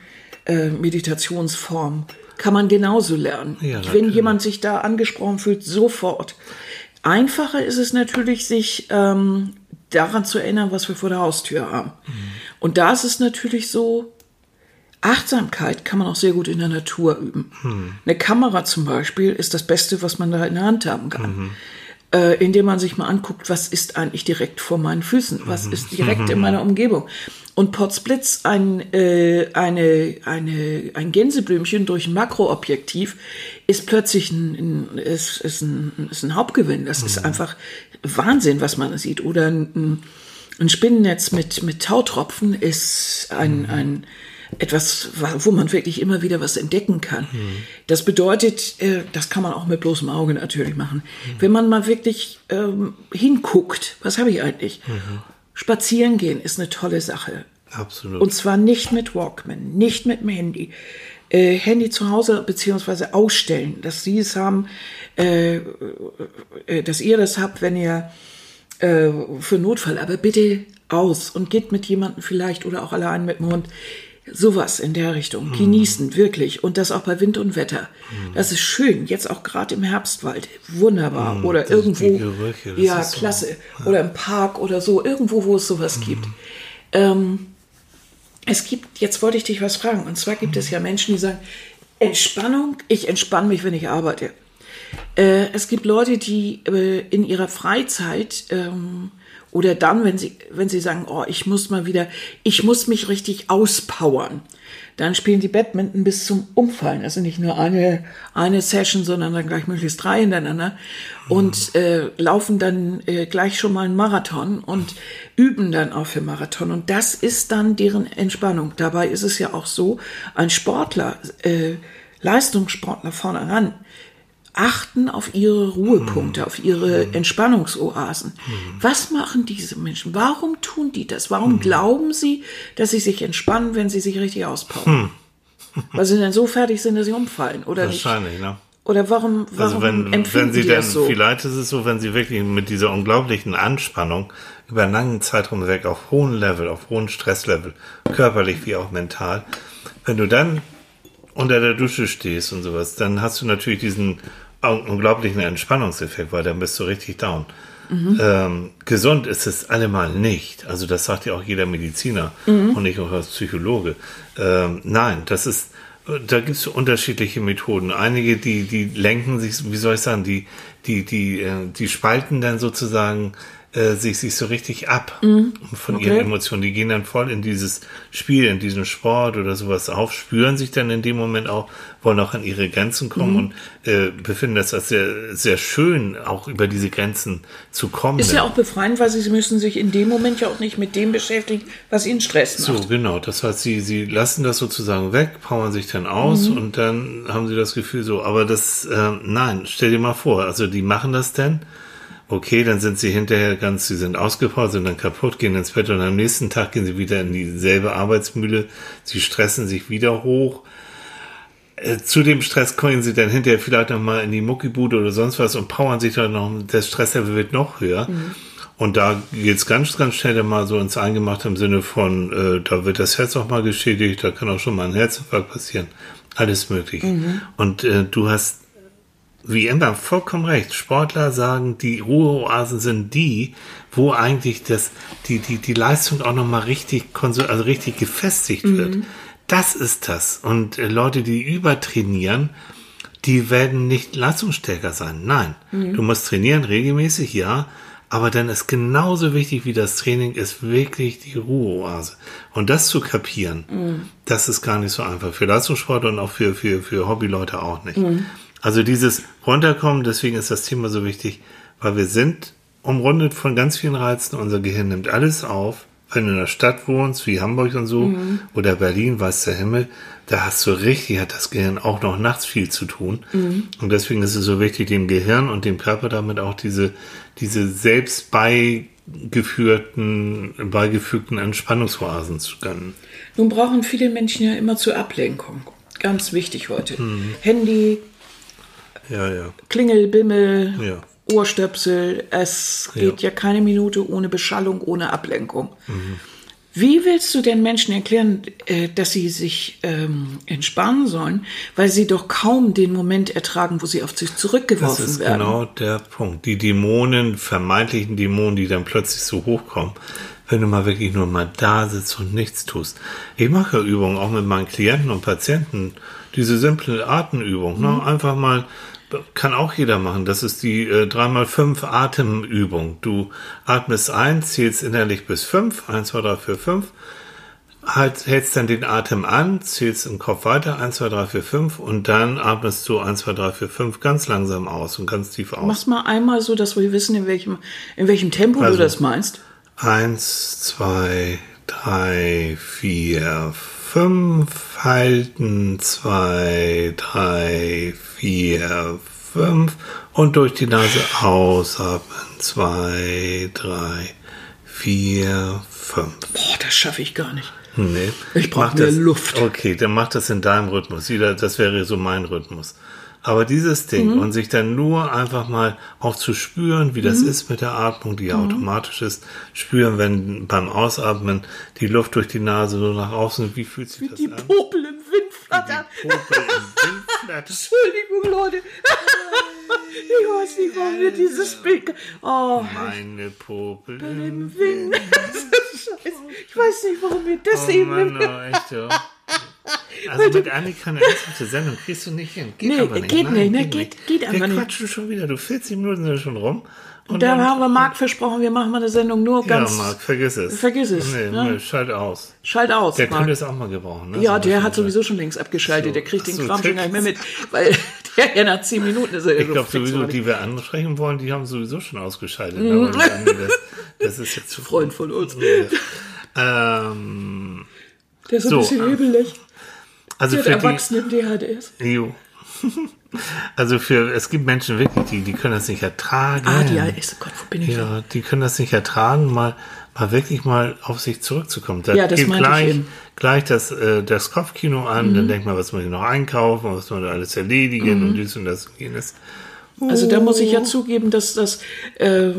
äh, Meditationsform. Kann man genauso lernen. Ja, wenn jemand sich da angesprochen fühlt, sofort. Einfacher ist es natürlich, sich ähm, daran zu erinnern, was wir vor der Haustür haben. Und da ist es natürlich so, Achtsamkeit kann man auch sehr gut in der Natur üben. Eine Kamera zum Beispiel ist das Beste, was man da in der Hand haben kann. Äh, indem man sich mal anguckt, was ist eigentlich direkt vor meinen Füßen, was ist direkt in meiner Umgebung. Und Potsblitz, ein, äh, eine, eine, ein Gänseblümchen durch ein Makroobjektiv, ist plötzlich ein, ein, ist, ist ein, ist ein Hauptgewinn. Das ist einfach Wahnsinn, was man sieht. Oder ein, ein Spinnennetz mit, mit Tautropfen ist ein, ein etwas, wo man wirklich immer wieder was entdecken kann. Das bedeutet, äh, das kann man auch mit bloßem Auge natürlich machen. Wenn man mal wirklich ähm, hinguckt, was habe ich eigentlich? Spazieren gehen ist eine tolle Sache. Absolut. Und zwar nicht mit Walkman, nicht mit dem Handy. Äh, Handy zu Hause beziehungsweise ausstellen, dass Sie es haben, äh, äh, dass ihr das habt, wenn ihr äh, für Notfall, aber bitte aus und geht mit jemandem vielleicht oder auch allein mit dem Hund. Sowas in der Richtung. Genießen, wirklich. Und das auch bei Wind und Wetter. Das ist schön. Jetzt auch gerade im Herbstwald. Wunderbar. oder das- irgendwo. Gerüche, ja, ist so- klasse. Oder im Park oder so. Irgendwo, wo es sowas gibt. Ähm, es gibt, jetzt wollte ich dich was fragen. Und zwar gibt es ja Menschen, die sagen, Entspannung, ich entspanne mich, wenn ich arbeite. Äh, es gibt Leute, die äh, in ihrer Freizeit ähm, oder dann, wenn sie, wenn sie sagen, oh, ich muss mal wieder, ich muss mich richtig auspowern, dann spielen die Badminton bis zum Umfallen. Also nicht nur eine, eine Session, sondern dann gleich möglichst drei hintereinander und äh, laufen dann äh, gleich schon mal einen Marathon und üben dann auch für Marathon. Und das ist dann deren Entspannung. Dabei ist es ja auch so, ein Sportler, äh, Leistungssportler vorne ran, achten auf ihre Ruhepunkte, auf ihre Entspannungsoasen. Was machen diese Menschen? Warum tun die das? Warum glauben sie, dass sie sich entspannen, wenn sie sich richtig auspowern? Weil sie dann so fertig sind, dass sie umfallen, oder nicht? Wahrscheinlich, ne? Oder warum, warum Also wenn, empfinden wenn sie die dann, das so? vielleicht ist es so, wenn sie wirklich mit dieser unglaublichen Anspannung über einen langen Zeitraum weg auf hohem Level, auf hohem Stresslevel, körperlich wie auch mental, wenn du dann unter der Dusche stehst und sowas, dann hast du natürlich diesen unglaublichen Entspannungseffekt, weil dann bist du richtig down. Ähm, gesund ist es allemal nicht. Also das sagt ja auch jeder Mediziner und nicht auch als Psychologe. Ähm, nein, das ist, da gibt es unterschiedliche Methoden. Einige, die, die lenken sich, wie soll ich sagen, die, die, die, äh, die spalten dann sozusagen äh, sich, sich so richtig ab von ihren Okay. Emotionen. Die gehen dann voll in dieses Spiel, in diesen Sport oder sowas auf, spüren sich dann in dem Moment auch, wollen auch an ihre Grenzen kommen Mhm. und äh, befinden das als sehr, sehr schön, auch über diese Grenzen zu kommen. Ist ja auch befreiend, weil sie müssen sich in dem Moment ja auch nicht mit dem beschäftigen, was ihnen Stress macht. So, genau. Das heißt, sie, sie lassen das sozusagen weg, powern sich dann aus Mhm. und dann haben sie das Gefühl so, aber das, äh, nein, stell dir mal vor, also die machen das denn, okay, dann sind sie hinterher ganz, sie sind ausgepowert, sind dann kaputt, gehen ins Bett und am nächsten Tag gehen sie wieder in dieselbe Arbeitsmühle, sie stressen sich wieder hoch. Äh, Zu dem Stress kommen sie dann hinterher vielleicht noch mal in die Muckibude oder sonst was und powern sich dann noch, der Stresslevel wird noch höher. Und da geht's ganz, ganz schnell dann mal so ins Eingemachte im Sinne von, äh, da wird das Herz auch mal geschädigt, da kann auch schon mal ein Herzinfarkt passieren. Alles mögliche. Und äh, du hast wie immer vollkommen recht. Sportler sagen, die Ruheoasen sind die, wo eigentlich das, die, die, die Leistung auch nochmal richtig, also richtig gefestigt wird. Das ist das. Und äh, Leute, die übertrainieren, die werden nicht leistungsstärker sein. Nein. Du musst trainieren regelmäßig, ja. Aber dann ist genauso wichtig wie das Training ist wirklich die Ruheoase. Und das zu kapieren, das ist gar nicht so einfach. Für Leistungssport und auch für, für, für Hobbyleute auch nicht. Also dieses Runterkommen, deswegen ist das Thema so wichtig, weil wir sind umrundet von ganz vielen Reizen. Unser Gehirn nimmt alles auf. Wenn du in der Stadt wohnst, wie Hamburg und so, oder Berlin, weiß der Himmel, da hast du richtig, hat das Gehirn auch noch nachts viel zu tun. Und deswegen ist es so wichtig, dem Gehirn und dem Körper damit auch diese, diese selbst beigeführten, beigefügten Entspannungsoasen zu gönnen. Nun brauchen viele Menschen ja immer zur Ablenkung. Ganz wichtig heute. Handy, Ja, ja, Klingel, Bimmel, ja. Ohrstöpsel. Es geht ja. keine Minute ohne Beschallung, ohne Ablenkung. Wie willst du den Menschen erklären, äh, dass sie sich ähm, entspannen sollen, weil sie doch kaum den Moment ertragen, wo sie auf sich Das zurückgeworfen ist werden? genau der Punkt. Die Dämonen, vermeintlichen Dämonen, die dann plötzlich so hochkommen, wenn du mal wirklich nur mal da sitzt und nichts tust. Ich mache ja Übungen auch mit meinen Klienten und Patienten. Diese simple Atemübung. Ne? Einfach mal Kann auch jeder machen. Das ist die äh, 3x5 Atemübung. Du atmest ein, zählst innerlich bis 5, 1, 2, 3, 4, 5, halt, hältst dann den Atem an, zählst im Kopf weiter, 1, 2, 3, 4, 5 und dann atmest du 1, 2, 3, 4, 5 ganz langsam aus und ganz tief aus. Mach's mal einmal so, dass wir wissen, in welchem, in welchem Tempo Also- du das meinst. 1, 2, 3, 4, 5, halten, 2, 3, 4, 5 und durch die Nase ausatmen, 2, 3, 4, 5. Boah, das schaffe ich gar nicht. Nee. Ich brauch Mach mehr das- Luft. Okay, dann mach das in deinem Rhythmus. Das wäre so mein Rhythmus. Aber dieses Ding Mhm. und sich dann nur einfach mal auch zu spüren, wie das Mhm. ist mit der Atmung, die ja automatisch ist, spüren, wenn beim Ausatmen die Luft durch die Nase so nach außen, wie fühlt sich das Die an? Popel im Wind flattern. Die Popel im Wind flattert. Entschuldigung, Leute. ich weiß nicht, warum wir dieses Bild. Oh, Meine Popel im im Wind. Scheiße. Ich weiß nicht, warum wir das Oh eben. Mann, oh, echt, ja. Also mit Annika eine ernsthafte Sendung kriegst du nicht hin. Geht Nee, aber nicht. geht Nein, nicht, ne, geht- geht einfach Wir nicht. quatschen schon wieder. Du 40 Minuten sind schon rum. Und Da dann- haben wir Marc versprochen, wir machen mal eine Sendung nur Ja, ganz. Marc, vergiss es. Vergiss es, Nee, ne? nee, schalt aus. Schalt aus. Der Marc. könnte es auch mal gebrauchen. Ne? Ja, So der hat sowieso schon längst abgeschaltet. So. Der kriegt den so, Kram schon gar nicht mehr mit, weil der ja nach zehn Minuten ist er Ich glaube sowieso, die wir ansprechen wollen, die haben sowieso schon ausgeschaltet. Mhm. Das, das ist jetzt zu Freund von uns. Ähm, Der ist ein So, bisschen ähm, hebelig. Also für Erwachsene im DHDS. die, jo. Also für, es gibt Menschen wirklich, die, die können das nicht ertragen. Ah, die ist, Gott, wo bin ich? Ja, die können das nicht ertragen, mal, mal wirklich mal auf sich zurückzukommen. Da Ja, das geht gleich. Mhm. gleich das, äh, das Kopfkino an, dann denkt man, was muss ich noch einkaufen, was muss man da alles erledigen Mhm. und dies und das und jenes. Also da muss ich ja zugeben, dass das. Äh,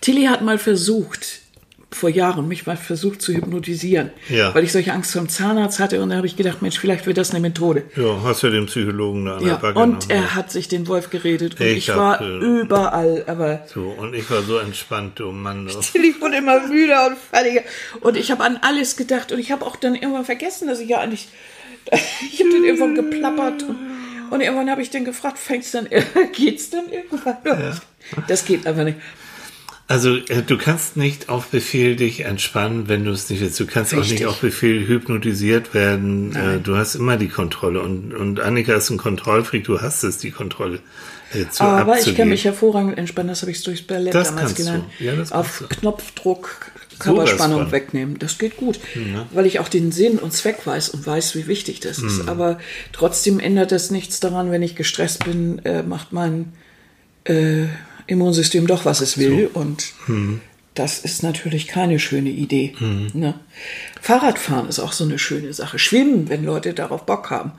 Tilly hat mal versucht, vor Jahren, mich mal versucht zu hypnotisieren, Ja. weil ich solche Angst vor dem Zahnarzt hatte und da habe ich gedacht, Mensch, vielleicht wird das eine Methode. Ja, hast ja den Psychologen da an Ja, der Backe. und noch, er hat sich den Wolf geredet und Ich ich, war äh, überall, aber So, und ich war so entspannt, du Mann. Du. Tilly wurde immer müder und fertiger und ich habe an alles gedacht und ich habe auch dann irgendwann vergessen, dass ich ja eigentlich, ich habe dann irgendwann geplappert und, und irgendwann habe ich dann gefragt, fängt's dann, geht's dann irgendwann los? Das geht einfach nicht. Also, äh, du kannst nicht auf Befehl dich entspannen, wenn du es nicht willst. Du kannst auch Richtig. nicht auf Befehl hypnotisiert werden. Äh, du hast immer die Kontrolle. Und, und Annika ist ein Kontrollfreak. Du hast es, die Kontrolle äh, zu Aber ich abzugeben. kann mich hervorragend entspannen, das habe ich durchs Ballett Das damals gelernt. Ja, das Auf du. Knopfdruck Körperspannung von. wegnehmen. Das geht gut, weil ich auch den Sinn und Zweck weiß und weiß, wie wichtig das Mhm. ist. Aber trotzdem ändert das nichts daran, wenn ich gestresst bin, äh, macht mein äh, Immunsystem doch, was es will. Und Mhm. das ist natürlich keine schöne Idee. Ne? Fahrradfahren ist auch so eine schöne Sache. Schwimmen, wenn Leute darauf Bock haben.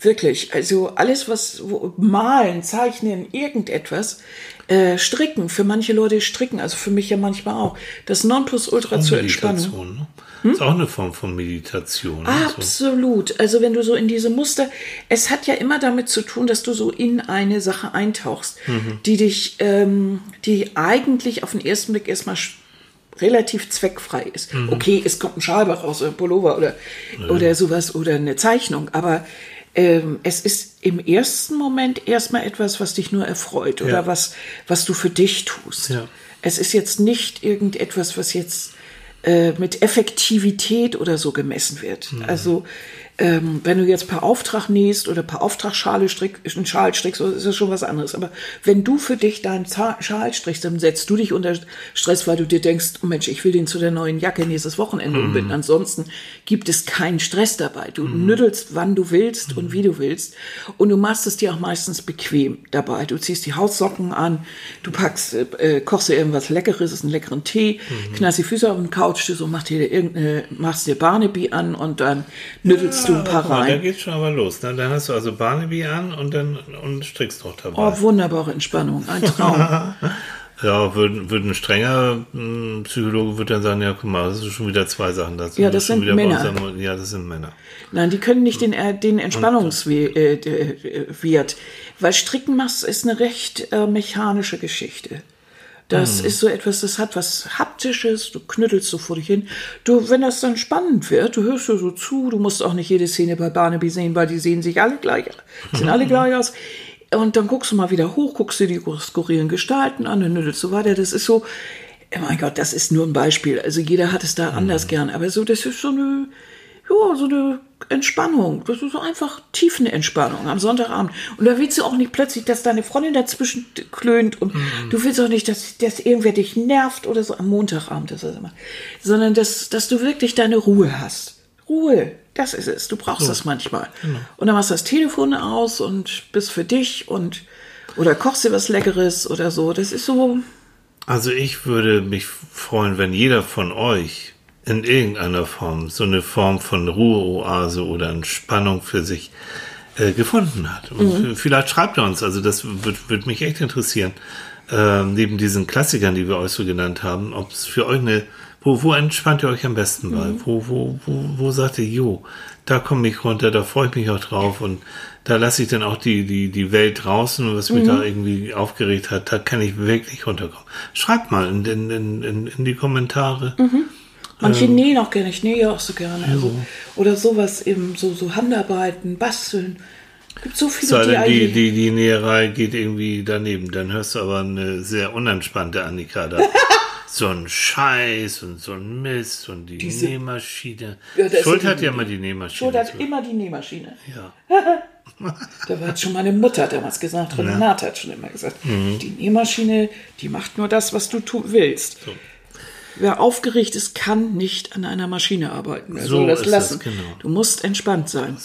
Wirklich. Also alles, was wo, malen, zeichnen, irgendetwas. Äh, stricken. Für manche Leute stricken, also für mich ja manchmal auch. Das Nonplusultra zur Entspannung. Meditation, ne? Ist auch eine Form von Meditation. Ne? So. Absolut. Also wenn du so in diese Muster, es hat ja immer damit zu tun, dass du so in eine Sache eintauchst, Mhm. die dich, ähm, die eigentlich auf den ersten Blick erstmal relativ zweckfrei ist. Mhm. Okay, es kommt ein Schalbach raus oder ein Pullover oder, oder sowas oder eine Zeichnung, aber ähm, es ist im ersten Moment erstmal etwas, was dich nur erfreut oder Ja. was, was du für dich tust. Ja. Es ist jetzt nicht irgendetwas, was jetzt äh, mit Effektivität oder so gemessen wird. Also ähm, wenn du jetzt per Auftrag nähst oder per Auftragsschale strick, einen Schal strickst, ist das schon was anderes. Aber wenn du für dich deinen Schal strickst, dann setzt du dich unter Stress, weil du dir denkst, oh Mensch, ich will den zu der neuen Jacke nächstes Wochenende umbinden. Ansonsten gibt es keinen Stress dabei. Du nüttelst, wann du willst und wie du willst. Und du machst es dir auch meistens bequem dabei. Du ziehst die Haussocken an, du packst, äh, kochst dir irgendwas Leckeres, einen leckeren Tee, knallst die Füße auf den Couchtisch und machst dir irgendeine, machst dir Barnaby an und dann nüttelst du ein paar mal, da rein. geht's schon aber los. Ne? Dann hast du also Barnaby an und dann und strickst doch dabei. Oh, wunderbare Entspannung, ein Traum. Ja, würde würd ein strenger mh, Psychologe würde dann sagen, ja, guck mal, das ist schon wieder zwei Sachen. Das Ja, sind das schon sind Männer. unserem- ja, das sind Männer. Nein, die können nicht den, äh, den Entspannungswert, äh, äh, weil Stricken machst ist eine recht äh, mechanische Geschichte. Das Mhm. ist so etwas, das hat was Haptisches, du knüttelst so vor dich hin. Du, wenn das dann spannend wird, du hörst du so zu, du musst auch nicht jede Szene bei Barnaby sehen, weil die sehen sich alle gleich, sehen alle gleich aus. Und dann guckst du mal wieder hoch, guckst dir die skurrilen Gestalten an, dann nüttelst du weiter. Das ist so, oh mein Gott, das ist nur ein Beispiel. Also jeder hat es da Mhm. anders gern. Aber so, das ist so eine, ja, so eine Entspannung. Das ist so einfach Tiefenentspannung am Sonntagabend. Und da willst du auch nicht plötzlich, dass deine Freundin dazwischen klönt und du willst auch nicht, dass, dass irgendwer dich nervt oder so am Montagabend ist das immer. Sondern dass, dass du wirklich deine Ruhe hast. Ruhe, das ist es. Du brauchst das manchmal. Und dann machst du das Telefon aus und bist für dich und oder kochst dir was Leckeres oder so. Das ist so, Also ich würde mich freuen, wenn jeder von euch in irgendeiner Form so eine Form von Ruheoase oder Entspannung für sich äh, gefunden hat. Und vielleicht schreibt er uns, also das würde würd mich echt interessieren, ähm, neben diesen Klassikern, die wir euch so genannt haben, ob es für euch eine, wo, wo entspannt ihr euch am besten bei? Wo, wo, wo, wo sagt ihr, jo, da komme ich runter, da freue ich mich auch drauf und da lasse ich dann auch die, die, die Welt draußen, was mich da irgendwie aufgeregt hat, da kann ich wirklich runterkommen. Schreibt mal in, in, in, in, in die Kommentare. Manche nähen auch gerne, ich nähe ja auch so gerne. Also, oder sowas eben, so, so Handarbeiten, basteln. Gibt so viele, Sei die die, die, die Näherei geht irgendwie daneben. Dann hörst du aber eine sehr unentspannte Annika da. so ein Scheiß und so ein Mist und die Diese- Nähmaschine. Ja, Schuld ja hat ja immer die Nähmaschine. Schuld hat zu. immer die Nähmaschine. ja. Da hat schon meine Mutter damals gesagt, Renate hat schon immer gesagt, Mhm. die Nähmaschine, die macht nur das, was du willst. Wer aufgeregt ist, kann nicht an einer Maschine arbeiten. Er So soll das lassen. genau. Du musst entspannt sein.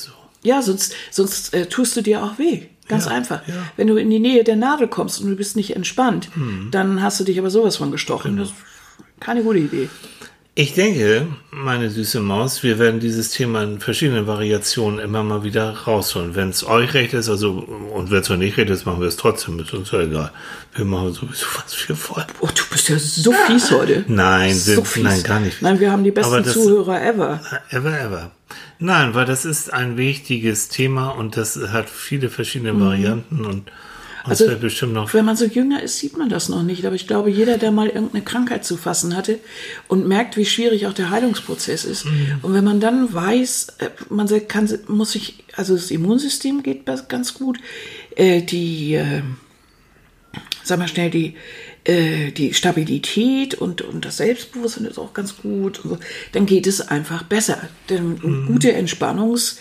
Ja, sonst, sonst äh, tust du dir auch weh. Ganz Ja, einfach. ja. Hm. Wenn du in die Nähe der Nadel kommst und du bist nicht entspannt, dann hast du dich aber sowas von gestochen. Genau. Das ist keine gute Idee. Ich denke, meine süße Maus, wir werden dieses Thema in verschiedenen Variationen immer mal wieder rausholen. Wenn es euch recht ist, also, und wenn es euch nicht recht ist, machen wir es trotzdem, ist uns ja egal. Wir machen sowieso, was wir wollen. Oh, du bist ja so fies heute. Nein, so sind- fies. nein, gar nicht. Nein, wir haben die besten das- Zuhörer ever. Ever, ever. Nein, weil das ist ein wichtiges Thema und das hat viele verschiedene Varianten und Also, bestimmt noch. Wenn man so jünger ist, sieht man das noch nicht. Aber ich glaube, jeder, der mal irgendeine Krankheit zu fassen hatte und merkt, wie schwierig auch der Heilungsprozess ist. Und wenn man dann weiß, äh, man kann, muss sich, also das Immunsystem geht ganz gut, äh, die, äh, sag mal schnell, die, äh, die Stabilität und, und das Selbstbewusstsein ist auch ganz gut. So, dann geht es einfach besser. Denn gute Entspannungs-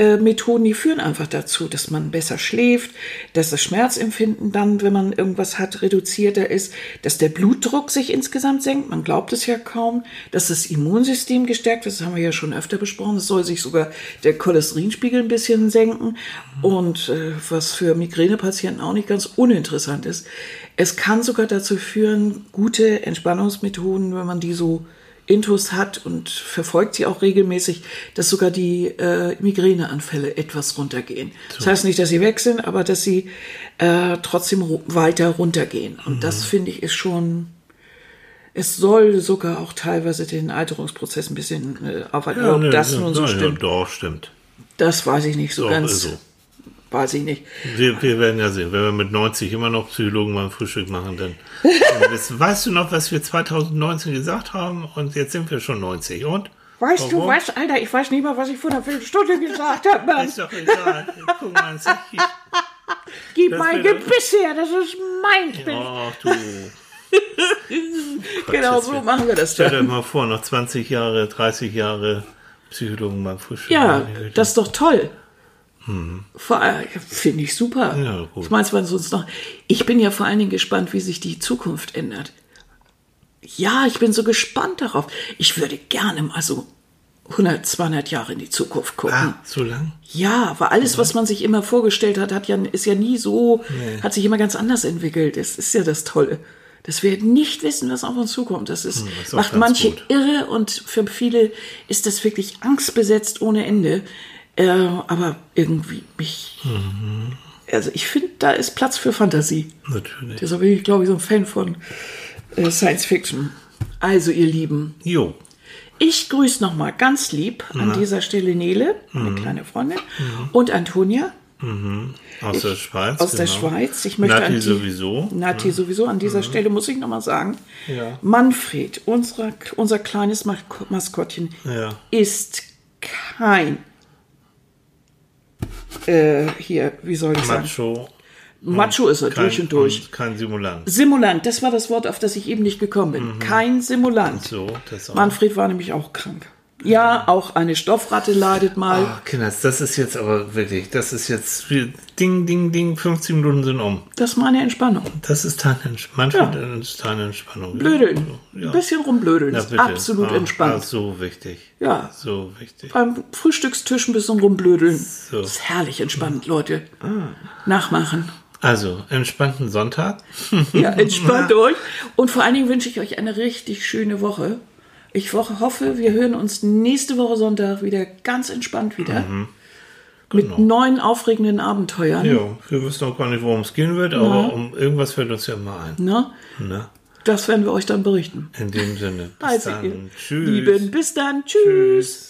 äh, Methoden, die führen einfach dazu, dass man besser schläft, dass das Schmerzempfinden dann, wenn man irgendwas hat, reduzierter ist, dass der Blutdruck sich insgesamt senkt. Man glaubt es ja kaum, dass das Immunsystem gestärkt wird. Das haben wir ja schon öfter besprochen. Es soll sich sogar der Cholesterinspiegel ein bisschen senken. Und äh, was für Migränepatienten auch nicht ganz uninteressant ist, es kann sogar dazu führen, gute Entspannungsmethoden, wenn man die so Intus hat und verfolgt sie auch regelmäßig, dass sogar die äh, Migräneanfälle etwas runtergehen. Das heißt nicht, dass sie weg sind, aber dass sie äh, trotzdem weiter runtergehen. Und das finde ich ist schon. Es soll sogar auch teilweise den Alterungsprozess ein bisschen äh, aufhalten. Ob ne, das ja, nun so ja, stimmt, Doch, stimmt. das weiß ich nicht so Doch, ganz. ist so. Weiß ich nicht. Wir, wir werden ja sehen. Wenn wir mit 90 immer noch Psychologen beim Frühstück machen, dann. das, weißt du noch, was wir 2019 gesagt haben? Und jetzt sind wir schon 90. Und? Weißt du Warum? was, Alter? Ich weiß nicht mal, was ich vor einer Viertelstunde gesagt habe, Mann. Ist doch egal. Guck mal. Gib mein Gebiss her, das ist mein Gebiss. Ach du. genau so machen wir das Stell dir dann. mal vor, noch 20 Jahre, 30 Jahre Psychologen beim Frühstück. Ja, das ist doch toll. Allem, Finde ich super. Mhm. Ja, gut. Ich meine, es war sonst noch. Ich bin ja vor allen Dingen gespannt, wie sich die Zukunft ändert. Ja, ich bin so gespannt darauf. Ich würde gerne mal so 100, 200 Jahre in die Zukunft gucken. Ah, so lang? Ja, weil alles, was man sich immer vorgestellt hat, hat ja, ist ja nie so, hat sich immer ganz anders entwickelt. Das ist ja das Tolle. Dass wir nicht wissen, was auf uns zukommt. Das, ist, Hm, das ist macht manche gut. irre und für viele ist das wirklich angstbesetzt ohne Ende. Äh, aber irgendwie mich. Mhm. Also ich finde, da ist Platz für Fantasie. Natürlich. Deshalb bin ich, glaube ich, so ein Fan von äh, Science Fiction. Also, ihr Lieben, Jo. ich grüße nochmal ganz lieb an dieser Stelle Nele, meine kleine Freundin, und Antonia. Aus der Schweiz. aus der genau. Schweiz. Ich möchte Nati die, sowieso. Mhm. Nati sowieso. An dieser Stelle muss ich nochmal sagen, Ja. Manfred, unser, unser kleines Mas- Maskottchen, Ja. ist kein, äh, hier, wie soll ich sagen, Macho. Macho ist er Kein, durch und durch. und Kein Simulant. Simulant, das war das Wort, auf das ich eben nicht gekommen bin. Kein Simulant. So, das auch. Manfred war nämlich auch krank. Ja, auch eine Stoffratte leidet mal. Ah, Kinders, das ist jetzt aber wirklich, das ist jetzt Ding, Ding, Ding, 15 Minuten sind um. Das ist meine Entspannung. Das ist deine, Entsch- Manfred ist deine Entspannung. Blödeln. Ja. Ein bisschen rumblödeln. Ja, ist absolut Ah, entspannt. Ah, so wichtig. Ja. So wichtig. Beim Frühstückstisch ein bisschen rumblödeln. So. Ah. Das ist herrlich entspannt, Leute. Nachmachen. Also, entspannten Sonntag. Ja, entspannt euch. Und vor allen Dingen wünsche ich euch eine richtig schöne Woche. Ich hoffe, wir hören uns nächste Woche Sonntag wieder ganz entspannt wieder. Mit neuen aufregenden Abenteuern. Ja, wir wissen auch gar nicht, worum es gehen wird, aber um irgendwas fällt uns ja immer ein. Ne? Ne? Das werden wir euch dann berichten. In dem Sinne. Bis Also, dann. ihr Tschüss. Lieben, bis dann. Tschüss. Tschüss.